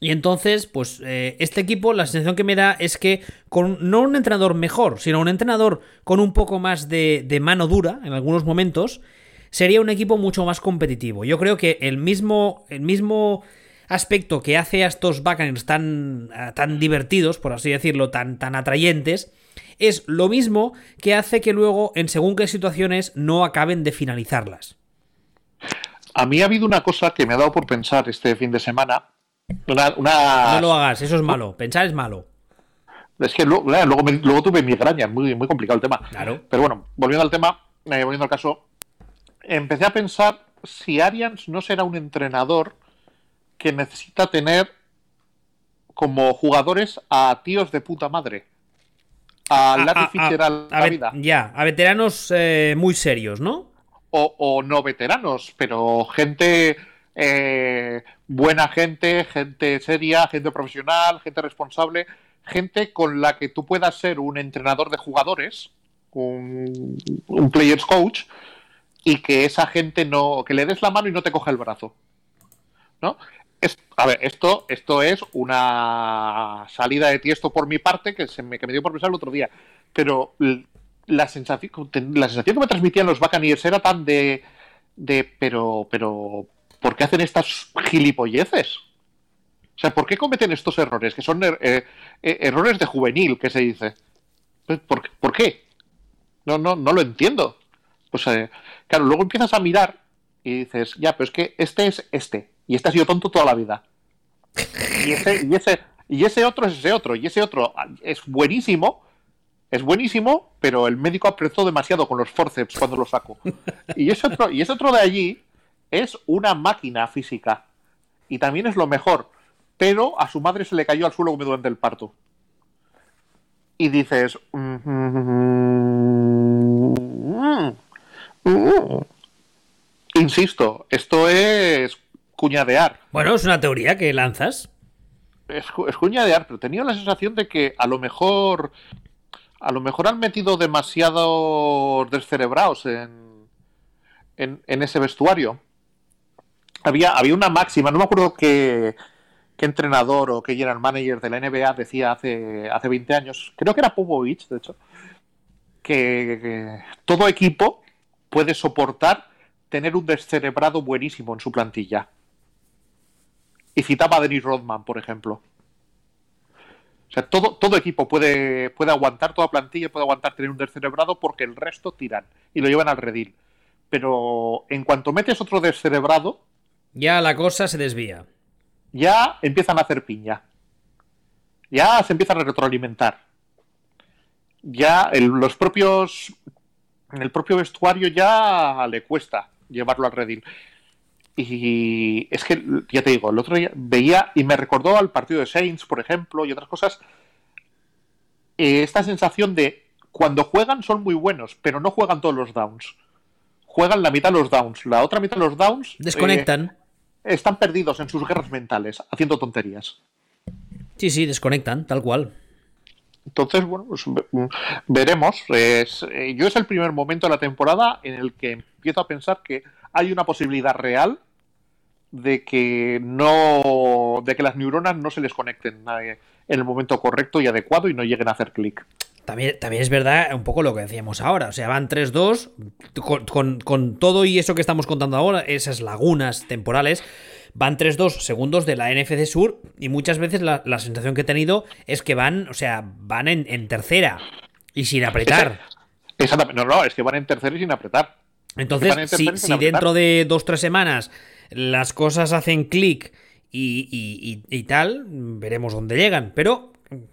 y entonces, pues este equipo, la sensación que me da es que con no un entrenador mejor, sino un entrenador con un poco más de, de mano dura en algunos momentos, sería un equipo mucho más competitivo. Yo creo que el mismo, el mismo aspecto que hace a estos Buccaneers tan, eh, tan divertidos, por así decirlo, tan, tan atrayentes, es lo mismo que hace que luego, en según qué situaciones, no acaben de finalizarlas. A mí ha habido una cosa que me ha dado por pensar este fin de semana. Una, No lo hagas, eso es malo. Pensar es malo. Es que luego, luego, tuve migraña, muy, muy complicado el tema. Claro. Pero bueno, volviendo al tema, eh, volviendo al caso, empecé a pensar si Arians no será un entrenador que necesita tener como jugadores a tíos de puta madre. A, la vida. Ya, a veteranos eh, muy serios, ¿no? O, no veteranos, pero gente eh, buena gente, gente seria, gente profesional, gente responsable, gente con la que tú puedas ser un entrenador de jugadores, un, un players coach, y que esa gente no, que le des la mano y no te coja el brazo. ¿No? Es, a ver, esto, esto es una salida de tiesto por mi parte que, se me, que me dio por pensar el otro día. Pero la sensación, la sensación que me transmitían los Buccaneers era tan de, de pero, pero, ¿por qué hacen estas gilipolleces? O sea, ¿por qué cometen estos errores? Que son er, eh, eh, errores de juvenil, que se dice. ¿Por, ¿Por, qué? No, no, no lo entiendo. Pues eh, claro, luego empiezas a mirar y dices, ya, pero es que este es este, y este ha sido tonto toda la vida. Y ese, y ese, y ese otro es ese otro, y ese otro es buenísimo, es buenísimo, pero el médico apretó demasiado con los forceps cuando lo saco. Y ese otro, y ese otro de allí es una máquina física. Y también es lo mejor. Pero a su madre se le cayó al suelo durante el parto. Y dices. Mm, mm, mm, Uh, insisto, esto es cuñadear. Bueno, es una teoría que lanzas. Es, cuñadear, pero tenía la sensación de que a lo mejor. A lo mejor han metido demasiados descerebrados en, en, ese vestuario. Había, había una máxima, no me acuerdo qué, qué entrenador o qué general manager de la NBA decía hace, hace 20 años, creo que era Popovich, de hecho, que todo equipo puede soportar tener un descerebrado buenísimo en su plantilla. Y citaba a Denis Rodman, por ejemplo. O sea, todo, todo equipo puede, puede aguantar, toda plantilla puede aguantar tener un descerebrado porque el resto tiran y lo llevan al redil. Pero en cuanto metes otro descerebrado. Ya la cosa se desvía. Ya empiezan a hacer piña. Ya se empiezan a retroalimentar. Ya los propios en el propio vestuario ya le cuesta llevarlo al redil. Y es que, ya te digo, el otro día veía y me recordó al partido de Saints, por ejemplo, y otras cosas, eh, esta sensación de cuando juegan son muy buenos, pero no juegan todos los downs. Juegan la mitad de los downs. La otra mitad de los downs. Desconectan. Eh, están perdidos en sus guerras mentales, haciendo tonterías. Sí, sí, desconectan, tal cual. Entonces, bueno, pues veremos. Eh, yo es el primer momento de la temporada en el que empiezo a pensar que hay una posibilidad real de que no de que las neuronas no se les conecten en el momento correcto y adecuado y no lleguen a hacer clic. También, también, es verdad un poco lo que decíamos ahora. O sea, van 3-2 con, con, todo y eso que estamos contando ahora, esas lagunas temporales. Van 3-2 segundos de la NFC Sur y muchas veces la, sensación que he tenido es que van, o sea, van en, tercera y sin apretar. Exactamente. No, no, es que van en tercera y sin apretar. Entonces, si, si dentro de 2-3 semanas las cosas hacen clic y, y, tal, veremos dónde llegan. Pero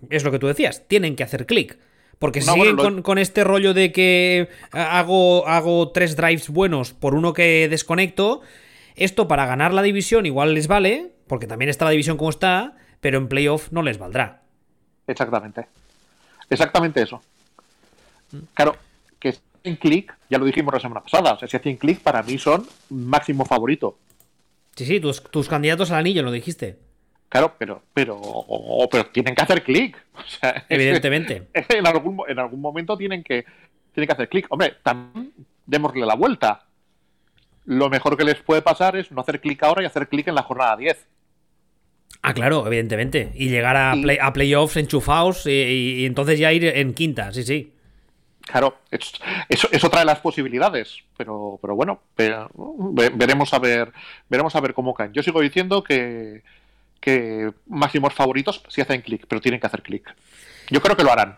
es lo que tú decías, tienen que hacer clic. Porque si siguen con, este rollo de que hago, hago tres drives buenos por uno que desconecto, esto para ganar la división igual les vale, porque también está la división como está, pero en playoff no les valdrá. Exactamente. Exactamente eso. Claro, que en clic, ya lo dijimos la semana pasada, o sea, si hacen clic para mí son máximo favorito. Sí, sí, tus, tus candidatos al anillo, lo dijiste. Claro, pero, pero, pero tienen que hacer clic. Evidentemente. en, algún, en algún momento tienen que, tienen que hacer clic. Hombre, también démosle la vuelta. Lo mejor que les puede pasar es no hacer clic ahora y hacer clic en la jornada 10. Ah, claro, evidentemente. Y llegar a, play, a playoffs enchufados y, y, entonces ya ir en quinta, sí, sí. Claro, eso, es otra de las posibilidades, pero, pero bueno, veremos a ver, veremos a ver cómo caen. Yo sigo diciendo que, que máximos favoritos si hacen clic, pero tienen que hacer clic. Yo creo que lo harán.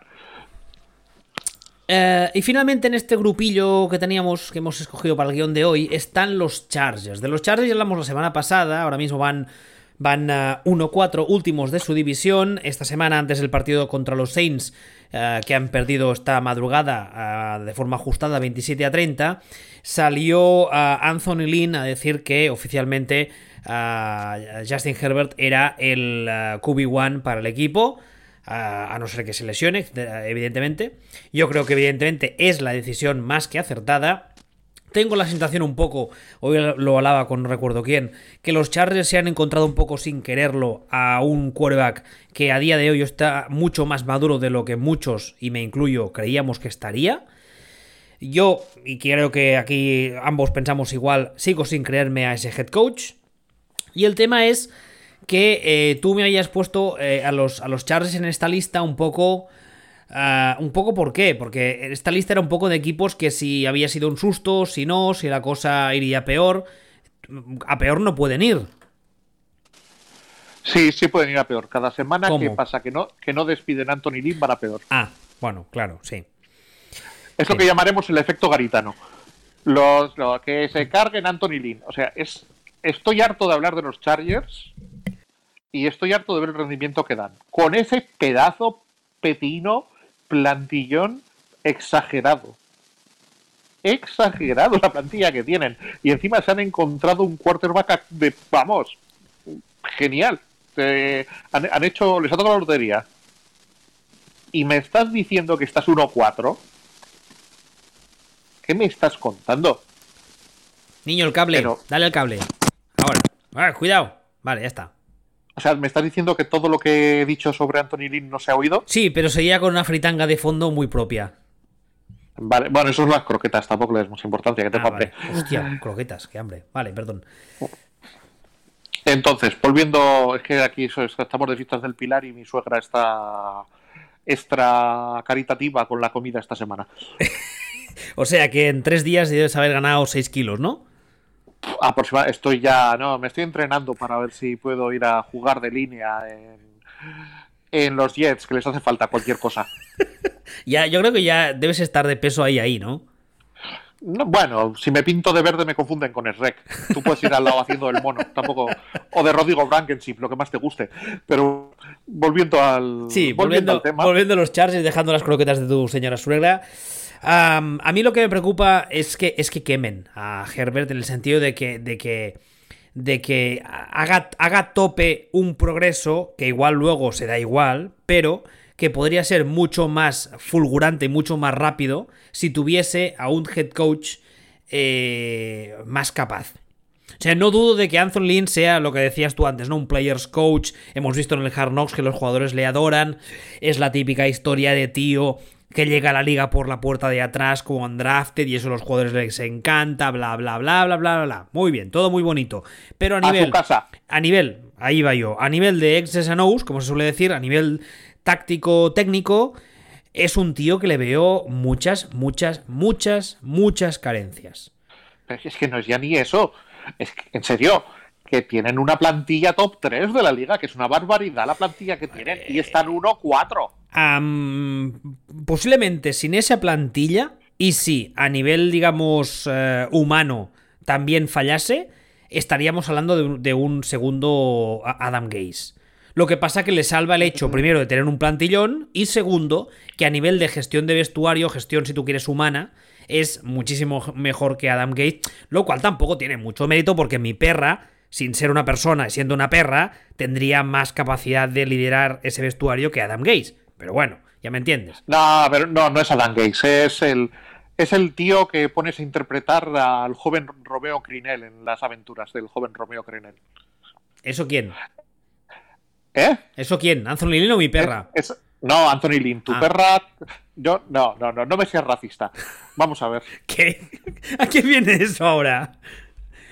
Eh, y finalmente en este grupillo que teníamos, que hemos escogido para el guion de hoy, están los Chargers. De los Chargers ya hablamos la semana pasada, ahora mismo van Van 1-4 últimos de su división. Esta semana, antes del partido contra los Saints, eh, que han perdido esta madrugada eh, de forma ajustada 27 a 30, salió eh, Anthony Lynn a decir que oficialmente Justin Herbert era el QB1 para el equipo. A no ser que se lesione, evidentemente. Yo creo que evidentemente es la decisión más que acertada. Tengo la sensación un poco, hoy lo hablaba con no recuerdo quién, que los Chargers se han encontrado un poco sin quererlo a un quarterback que a día de hoy está mucho más maduro de lo que muchos, y me incluyo, creíamos que estaría. Yo, y creo que aquí ambos pensamos igual, sigo sin creerme a ese head coach. Y el tema es que eh, tú me hayas puesto eh, a, los, a los Chargers en esta lista un poco Ah, un poco por qué, porque esta lista era un poco de equipos que si había sido un susto, si no, si la cosa iría peor, a peor no pueden ir. Sí, sí pueden ir a peor. Cada semana que pasa que no, que no despiden a Anthony Lynn van a peor. Ah, bueno, claro, sí. Es lo que llamaremos el efecto garitano. Los, que se carguen Anthony Lynn. O sea, es, estoy harto de hablar de los Chargers y estoy harto de ver el rendimiento que dan. Con ese pedazo pepino plantillón exagerado. Exagerado la plantilla que tienen. Y encima se han encontrado un quarterback de, vamos, genial. han, hecho, les ha tocado la lotería. Y me estás diciendo que estás 1-4. ¿Qué me estás contando? Niño, el cable. Dale el cable. Ahora. Ah, cuidado. Vale, ya está. O sea, ¿me estás diciendo que todo lo que he dicho sobre Anthony Lynn no se ha oído? Sí, pero seguía con una fritanga de fondo muy propia. Vale, bueno, eso es las croquetas, tampoco le damos importancia, que te ah, Hostia, croquetas, qué hambre. Vale, perdón. Entonces, volviendo, es que aquí estamos de fiestas del Pilar y mi suegra está extra caritativa con la comida esta semana. o sea que en tres días debes haber ganado 6 kilos, ¿no? Aproximadamente, estoy ya, no, me estoy entrenando para ver si puedo ir a jugar de línea en, los Jets, que les hace falta cualquier cosa. ya, yo creo que ya debes estar de peso ahí, ahí, ¿no? bueno, si me pinto de verde me confunden con el rec. Tú puedes ir al lado haciendo el mono, tampoco. O de Rodrigo Blankenship, lo que más te guste. Pero volviendo al. Sí, volviendo, al tema. Volviendo a los charges, dejando las croquetas de tu señora suegra a mí lo que me preocupa es que, es que quemen a Herbert en el sentido de que, de que, de que haga, haga tope un progreso que igual luego se da igual, pero que podría ser mucho más fulgurante y mucho más rápido si tuviese a un head coach eh, más capaz. O sea, no dudo de que Anthony Lynn sea lo que decías tú antes, ¿no? Un players coach. Hemos visto en el Hard Knocks que los jugadores le adoran. Es la típica historia de tío que llega a la liga por la puerta de atrás como undrafted y eso a los jugadores les encanta, bla, bla, bla, bla, bla, bla. Muy bien, todo muy bonito. Pero a nivel... A, nivel, ahí va yo, a nivel de X's and O's, como se suele decir, a nivel táctico, técnico, es un tío que le veo muchas, muchas, muchas, muchas carencias. Pero es que no es ya ni eso. Es que, en serio, que tienen una plantilla top 3 de la liga, que es una barbaridad la plantilla que tienen, y están 1-4. Posiblemente sin esa plantilla, y si a nivel, digamos, eh, humano también fallase, estaríamos hablando de un, segundo Adam Gaze. Lo que pasa que le salva el hecho, primero, de tener un plantillón, y segundo, que a nivel de gestión de vestuario, gestión, si tú quieres, humana, es muchísimo mejor que Adam Gaze, lo cual tampoco tiene mucho mérito porque mi perra sin ser una persona y siendo una perra, tendría más capacidad de liderar ese vestuario que Adam Gaze. Pero bueno, ya me entiendes. No, pero no, no es Adam Gaze, es el, es el tío que pones a interpretar al joven Romeo Crinel en las aventuras del joven Romeo Crinel. ¿Eso quién? ¿Eh? ¿Eso quién? ¿Anthony Lynn o mi perra? no, Anthony Lynn, tu ah. perra. Yo, no, no, no, no me seas racista. Vamos a ver. ¿Qué? ¿A qué viene eso ahora?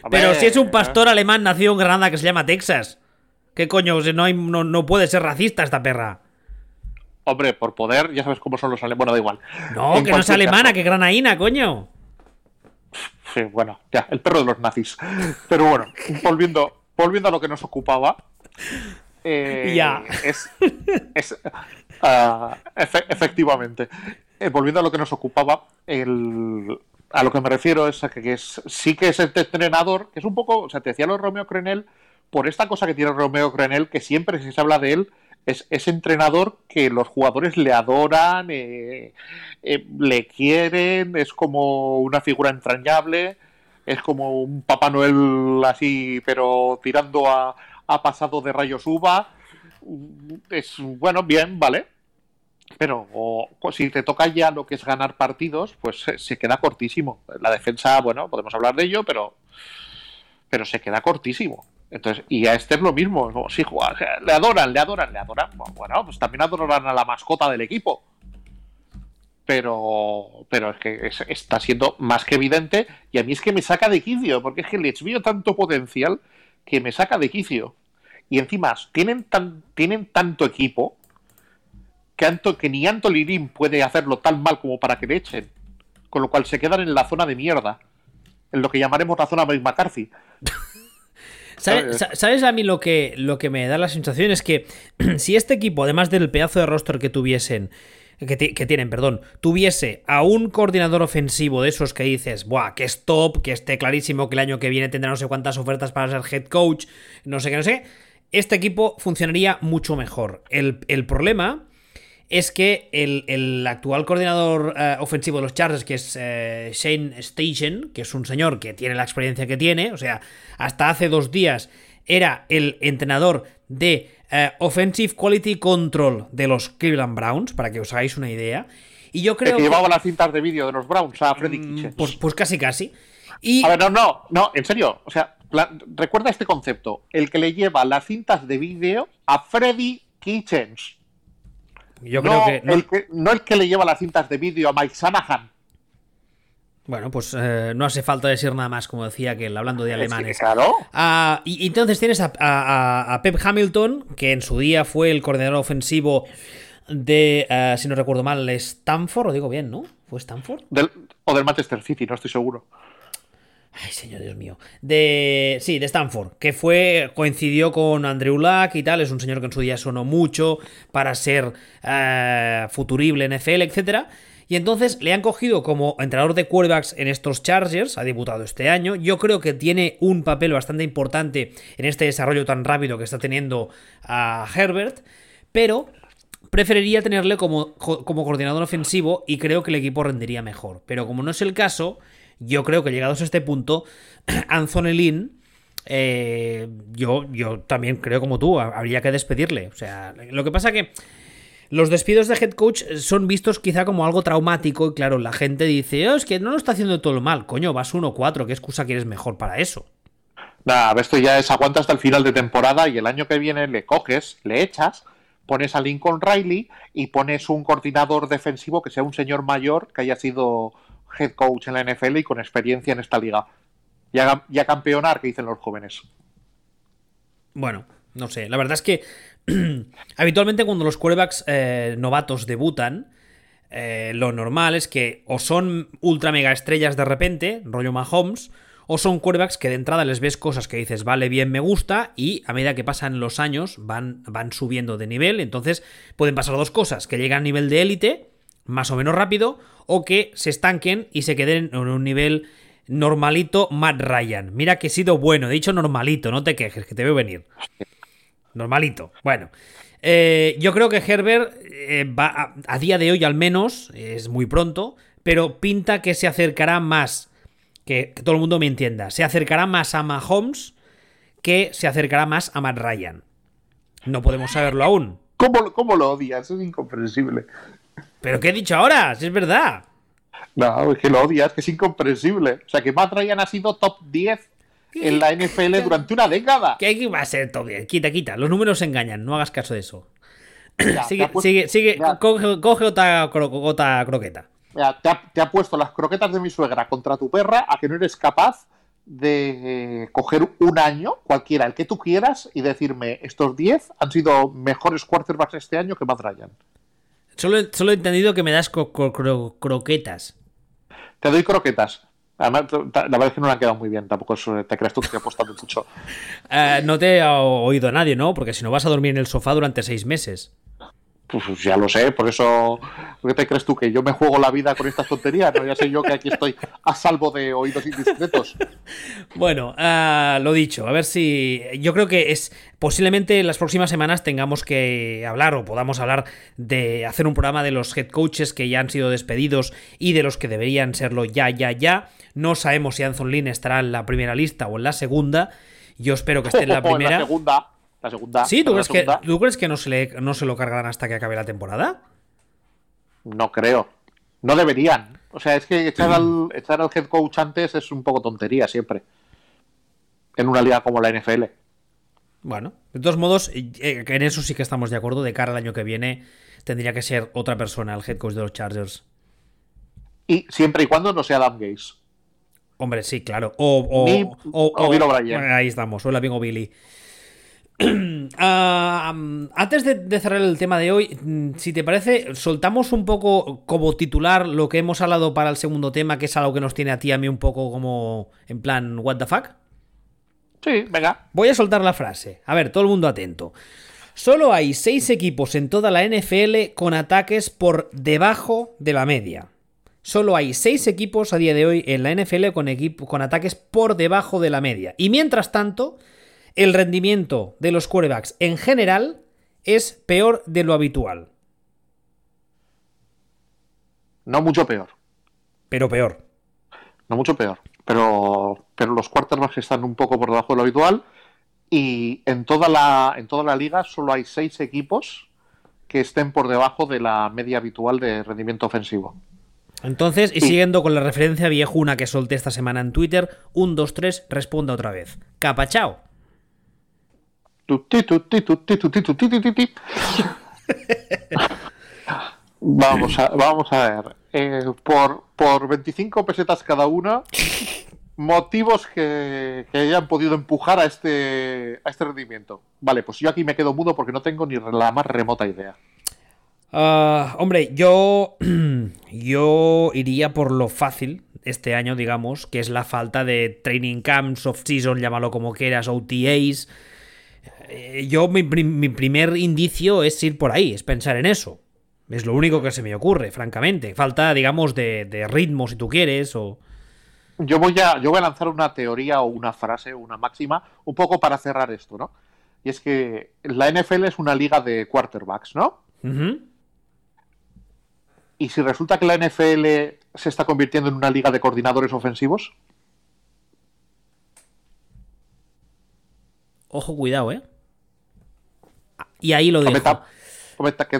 Pero si es un pastor alemán nacido en Granada que se llama Texas. ¿Qué coño? no, no, puede ser racista esta perra. Hombre, por poder, ya sabes cómo son los alemanes. Bueno, da igual. No, que no es alemana, que granaína, coño. Sí, bueno, ya, el perro de los nazis. Pero bueno, volviendo, volviendo a lo que nos ocupaba. Eh, ya. Es. Ah, efectivamente. Eh, volviendo a lo que nos ocupaba, el, a lo que me refiero es a que, es, sí que es este entrenador, que es un poco, o sea, te decía lo de Romeo Crenel, por esta cosa que tiene Romeo Crenel, que siempre si se habla de él, es ese entrenador que los jugadores le adoran, eh, eh, le quieren, es como una figura entrañable, es como un Papá Noel así, pero tirando a, a pasado de rayos uva. Es bueno, bien, vale, pero si te toca ya lo que es ganar partidos, pues se, queda cortísimo. La defensa, bueno, podemos hablar de ello, pero, pero se queda cortísimo. Entonces, y a este es lo mismo. Sí, le adoran, le adoran, le adoran. Bueno, pues también adoran a la mascota del equipo. Pero, pero es que está siendo más que evidente. Y a mí es que me saca de quicio, porque es que les veo tanto potencial que me saca de quicio. Y encima, tienen, tan, tienen tanto equipo que, ni Anthony Lynn puede hacerlo tan mal como para que le echen. Con lo cual se quedan en la zona de mierda. En lo que llamaremos la zona de McCarthy. ¿Sabes, a mí lo que, lo que me da la sensación? Es que si este equipo, además del pedazo de roster que tuviesen, que, tienen, perdón, tuviese a un coordinador ofensivo de esos que dices, buah, que es top, que esté clarísimo que el año que viene tendrá no sé cuántas ofertas para ser head coach, no sé qué, no sé, este equipo funcionaría mucho mejor. El, el problema es que el, actual coordinador eh, ofensivo de los Chargers, que es eh, Shane Station, que es un señor que tiene la experiencia que tiene, o sea, hasta hace dos días era el entrenador de eh, Offensive Quality Control de los Cleveland Browns, para que os hagáis una idea. Y yo creo que llevaba las cintas de vídeo de los Browns a Freddy mm, Kitchens. Pues, pues, casi, casi. Y... A ver, no, no, no, en serio. O sea, recuerda este concepto. El que le lleva las cintas de vídeo a Freddy Kitchens. Yo creo que no... El que. no el que le lleva las cintas de vídeo a Mike Sanahan. Bueno, pues eh, no hace falta decir nada más, como decía que hablando de alemanes. claro. Ah, y, entonces tienes a, Pep Hamilton, que en su día fue el coordinador ofensivo de, eh, si no recuerdo mal, Stanford, lo digo bien, ¿no? ¿Fue Stanford? o del Manchester City, no estoy seguro. Ay, señor Dios mío. De. Sí, de Stanford. Que fue. coincidió con Andrew Luck y tal. Es un señor que en su día sonó mucho para ser uh, futurible NFL, etc. Y entonces le han cogido como entrenador de quarterbacks en estos Chargers. Ha debutado este año. Yo creo que tiene un papel bastante importante en este desarrollo tan rápido que está teniendo a Herbert. Pero preferiría tenerle como, como coordinador ofensivo y creo que el equipo rendiría mejor. Pero como no es el caso yo creo que llegados a este punto, Anthony eh, yo, yo también creo como tú, habría que despedirle. O sea, lo que pasa que los despidos de head coach son vistos quizá como algo traumático y claro, la gente dice, oh, es que no lo está haciendo todo mal. Coño, vas 1-4, ¿qué excusa quieres mejor para eso? Nada, esto ya es aguanta hasta el final de temporada y el año que viene le coges, le echas, pones a Lincoln Riley y pones un coordinador defensivo que sea un señor mayor que haya sido head coach en la NFL y con experiencia en esta liga. Y a, campeonar, que dicen los jóvenes. Bueno, no sé. La verdad es que habitualmente cuando los quarterbacks eh, novatos debutan, eh, lo normal es que o son ultra mega estrellas de repente, rollo Mahomes, o son quarterbacks que de entrada les ves cosas que dices, vale, bien, me gusta, y a medida que pasan los años van, van subiendo de nivel. Entonces pueden pasar dos cosas, que llegan a nivel de élite, más o menos rápido, o que se estanquen y se queden en un nivel normalito Matt Ryan. Mira que he sido bueno, he dicho normalito, no te quejes, que te veo venir. Normalito. Bueno. Eh, yo creo que Herbert eh, va a, día de hoy al menos, es muy pronto, pero pinta que se acercará más, que, todo el mundo me entienda, se acercará más a Mahomes que se acercará más a Matt Ryan. No podemos saberlo aún. ¿Cómo, cómo lo odias? Es incomprensible. ¿Pero qué he dicho ahora? Si es verdad. No, es que lo odias, que es incomprensible. O sea, que Matt Ryan ha sido top 10 en la NFL durante una década. ¿Qué va a ser top 10? Quita, quita. Los números engañan. No hagas caso de eso. sigue, sigue, sigue. Coge, otra, croqueta. te, ha, puesto las croquetas de mi suegra contra tu perra a que no eres capaz de coger un año, cualquiera, el que tú quieras, y decirme, estos 10 han sido mejores quarterbacks este año que Matt Ryan. Solo, he entendido que me das croquetas. Te doy croquetas. Además, la verdad es que no le han quedado muy bien. Tampoco te crees tú que he apostado mucho. Eh, no te ha oído nadie, ¿no? Porque si no vas a dormir en el sofá durante seis meses. Pues ya lo sé, por eso, ¿qué te crees tú? ¿Que yo me juego la vida con estas tonterías? No, ya sé yo que aquí estoy a salvo de oídos indiscretos. Bueno, uh, lo dicho, a ver si. Yo creo que es. Posiblemente en las próximas semanas tengamos que hablar o podamos hablar de hacer un programa de los head coaches que ya han sido despedidos y de los que deberían serlo ya, ya, ya. No sabemos si Anthony Lynn estará en la primera lista o en la segunda. Yo espero que esté en la primera. En la segunda. La segunda. ¿Sí? ¿Tú, crees, Que, ¿tú crees que no se, le, no se lo cargarán hasta que acabe la temporada? No creo. No deberían. O sea, es que echar al, echar al head coach antes es un poco tontería siempre. En una liga como la NFL. Bueno, de todos modos, eh, en eso sí que estamos de acuerdo. De cara al año que viene, tendría que ser otra persona el head coach de los Chargers. Y siempre y cuando no sea Adam Gaze. Hombre, sí, claro. O, o, o, Bill O'Brien. Ahí estamos, o el amigo Billy. Ah, antes de, cerrar el tema de hoy, mm, si te parece, soltamos un poco como titular lo que hemos hablado para el segundo tema, que es algo que nos tiene a ti y a mí un poco como en plan, ¿what the fuck? Sí, venga. Voy a soltar la frase. A ver, todo el mundo atento. Solo hay seis equipos en toda la NFL con ataques por debajo de la media. Solo hay seis equipos a día de hoy en la NFL con, con ataques por debajo de la media. Y mientras tanto, el rendimiento de los quarterbacks en general es peor de lo habitual. No mucho peor. Pero peor. No mucho peor. Pero, pero los quarterbacks están un poco por debajo de lo habitual. Y en toda la, en toda la liga solo hay seis equipos que estén por debajo de la media habitual de rendimiento ofensivo. Entonces, y siguiendo con la referencia viejuna que solté esta semana en Twitter, un, 2, 3, responda otra vez. Capachao. Vamos a, vamos a ver. Eh, por, por 25 pesetas cada una, motivos que, que, hayan podido empujar a este, a este rendimiento. Vale, pues yo aquí me quedo mudo porque no tengo ni la más remota idea. Uh, hombre, yo, yo iría por lo fácil este año, digamos, que es la falta de training camps, off-season, llámalo como quieras, OTAs. Eh, yo mi, primer indicio es ir por ahí, es pensar en eso. Es lo único que se me ocurre, francamente. Falta, digamos, de, ritmo, si tú quieres, o... Yo voy, a, yo voy a lanzar una teoría o una frase, una máxima, un poco para cerrar esto, ¿no? Y es que la NFL es una liga de quarterbacks, ¿no? Y si resulta que la NFL se está convirtiendo en una liga de coordinadores ofensivos. Ojo, cuidado, ¿eh? Y ahí lo dejo.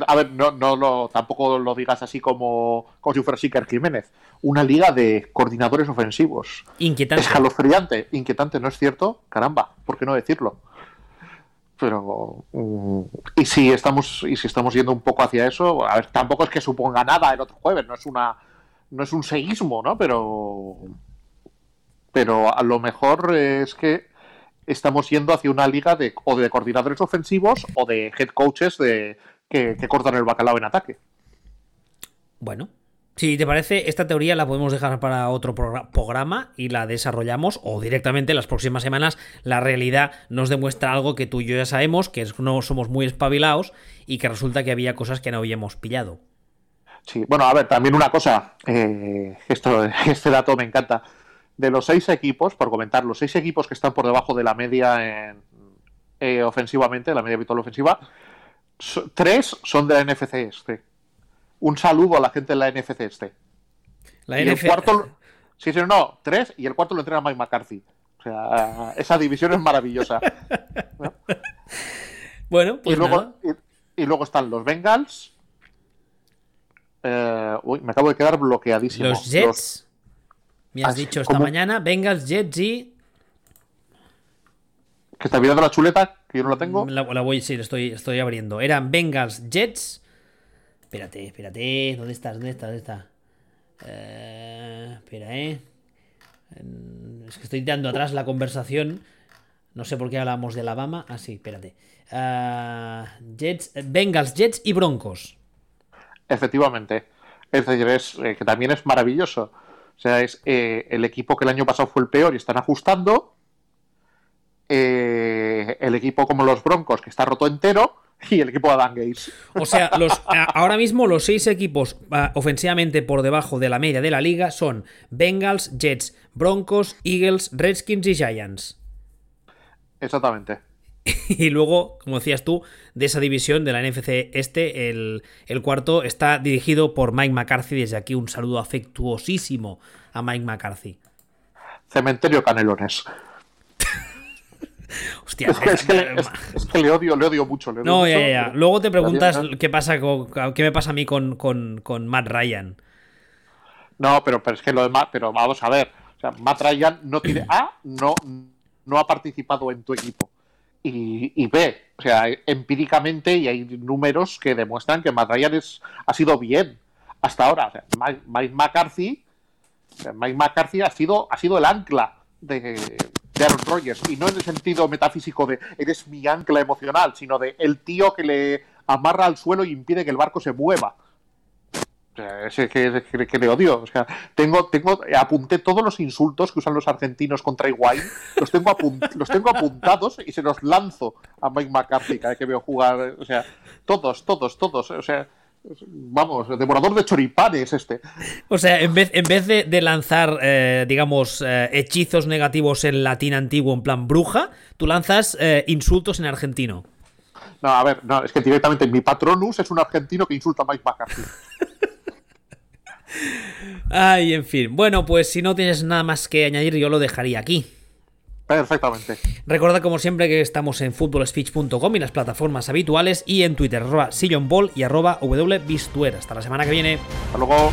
a ver, no, no lo, tampoco lo digas así como, como si fuera Siker Jiménez. Una liga de coordinadores ofensivos. Inquietante. Escalofriante. Inquietante, ¿no es cierto? Caramba, ¿por qué no decirlo? Pero. Mm, y si estamos, y si estamos yendo un poco hacia eso, a ver, tampoco es que suponga nada el otro jueves, no es una. No es un seguismo, ¿no? Pero. Pero a lo mejor es que estamos yendo hacia una liga de, o de coordinadores ofensivos o de head coaches de, que, cortan el bacalao en ataque. Bueno, si te parece, esta teoría la podemos dejar para otro programa y la desarrollamos o directamente las próximas semanas la realidad nos demuestra algo que tú y yo ya sabemos, que no somos muy espabilados y que resulta que había cosas que no habíamos pillado. Sí, bueno, a ver, también una cosa, eh, esto, este dato me encanta. De los seis equipos, por comentar, los seis equipos que están por debajo de la media en, eh, ofensivamente, la media habitual ofensiva, tres son de la NFC este. Un saludo a la gente de la NFC este. La y el cuarto. Sí, sí, no, tres y el cuarto lo entrena Mike McCarthy. O sea, esa división es maravillosa. Bueno, pues. Y luego, Y, luego están los Bengals. Eh, uy, me acabo de quedar bloqueadísimo. Los Jets. Me has dicho esta mañana. Bengals, Jets y. ¿Que está mirando la chuleta? Que yo no la tengo. La, voy, sí, estoy, estoy abriendo. Eran Bengals, Jets. Espérate, espérate. ¿Dónde estás? ¿Dónde estás? ¿Dónde está? Eh, espera, eh. Es que estoy dando atrás la conversación. No sé por qué hablamos de Alabama. Ah, sí, espérate. Uh, Jets, Bengals, Jets y Broncos. Efectivamente. Es decir, es, eh, que también es maravilloso. O sea, es eh, el equipo que el año pasado fue el peor y están ajustando. Eh, el equipo como los Broncos, que está roto entero, y el equipo de Adam Gates. O sea, los, ahora mismo los seis equipos ofensivamente por debajo de la media de la liga son Bengals, Jets, Broncos, Eagles, Redskins y Giants. Exactamente. Y luego, como decías tú, de esa división de la NFC este, el, el, cuarto está dirigido por Mike McCarthy. Desde aquí un saludo afectuosísimo a Mike McCarthy. Cementerio Canelones. Hostia, es, que, le odio, le odio mucho. no, ya, ya. Luego te preguntas qué pasa qué me pasa a mí con, Matt Ryan. No, pero, pero es que lo demás, pero vamos a ver. O sea, Matt Ryan no tiene. A, no, no ha participado en tu equipo. Y, y B, o sea, empíricamente, y hay números que demuestran que Matt Ryan es, ha sido bien hasta ahora. Mike, McCarthy. Mike McCarthy ha sido, ha sido el ancla de, de Aaron Rodgers. Y no en el sentido metafísico de eres mi ancla emocional, sino de el tío que le amarra al suelo y impide que el barco se mueva. Sea, que, que, le odio. O sea, tengo, tengo, apunté todos los insultos que usan los argentinos contra Higuaín, los tengo, los tengo apuntados y se los lanzo a Mike McCarthy cada que veo jugar. O sea, todos, todos, todos. O sea, Vamos, devorador de choripanes este. O sea, en vez, en vez de, lanzar, eh, digamos, eh, hechizos negativos en latín antiguo en plan bruja, tú lanzas eh, insultos en argentino. No, a ver, no, es que directamente mi patronus es un argentino que insulta a Mike McCarthy. Ay, en fin. Bueno, pues si no tienes nada más que añadir, yo lo dejaría aquí. Perfectamente. Recuerda como siempre que estamos en footballspeech.com y las plataformas habituales y en Twitter, arroba sillonball y arroba wbistuer. Hasta la semana que viene. Hasta luego.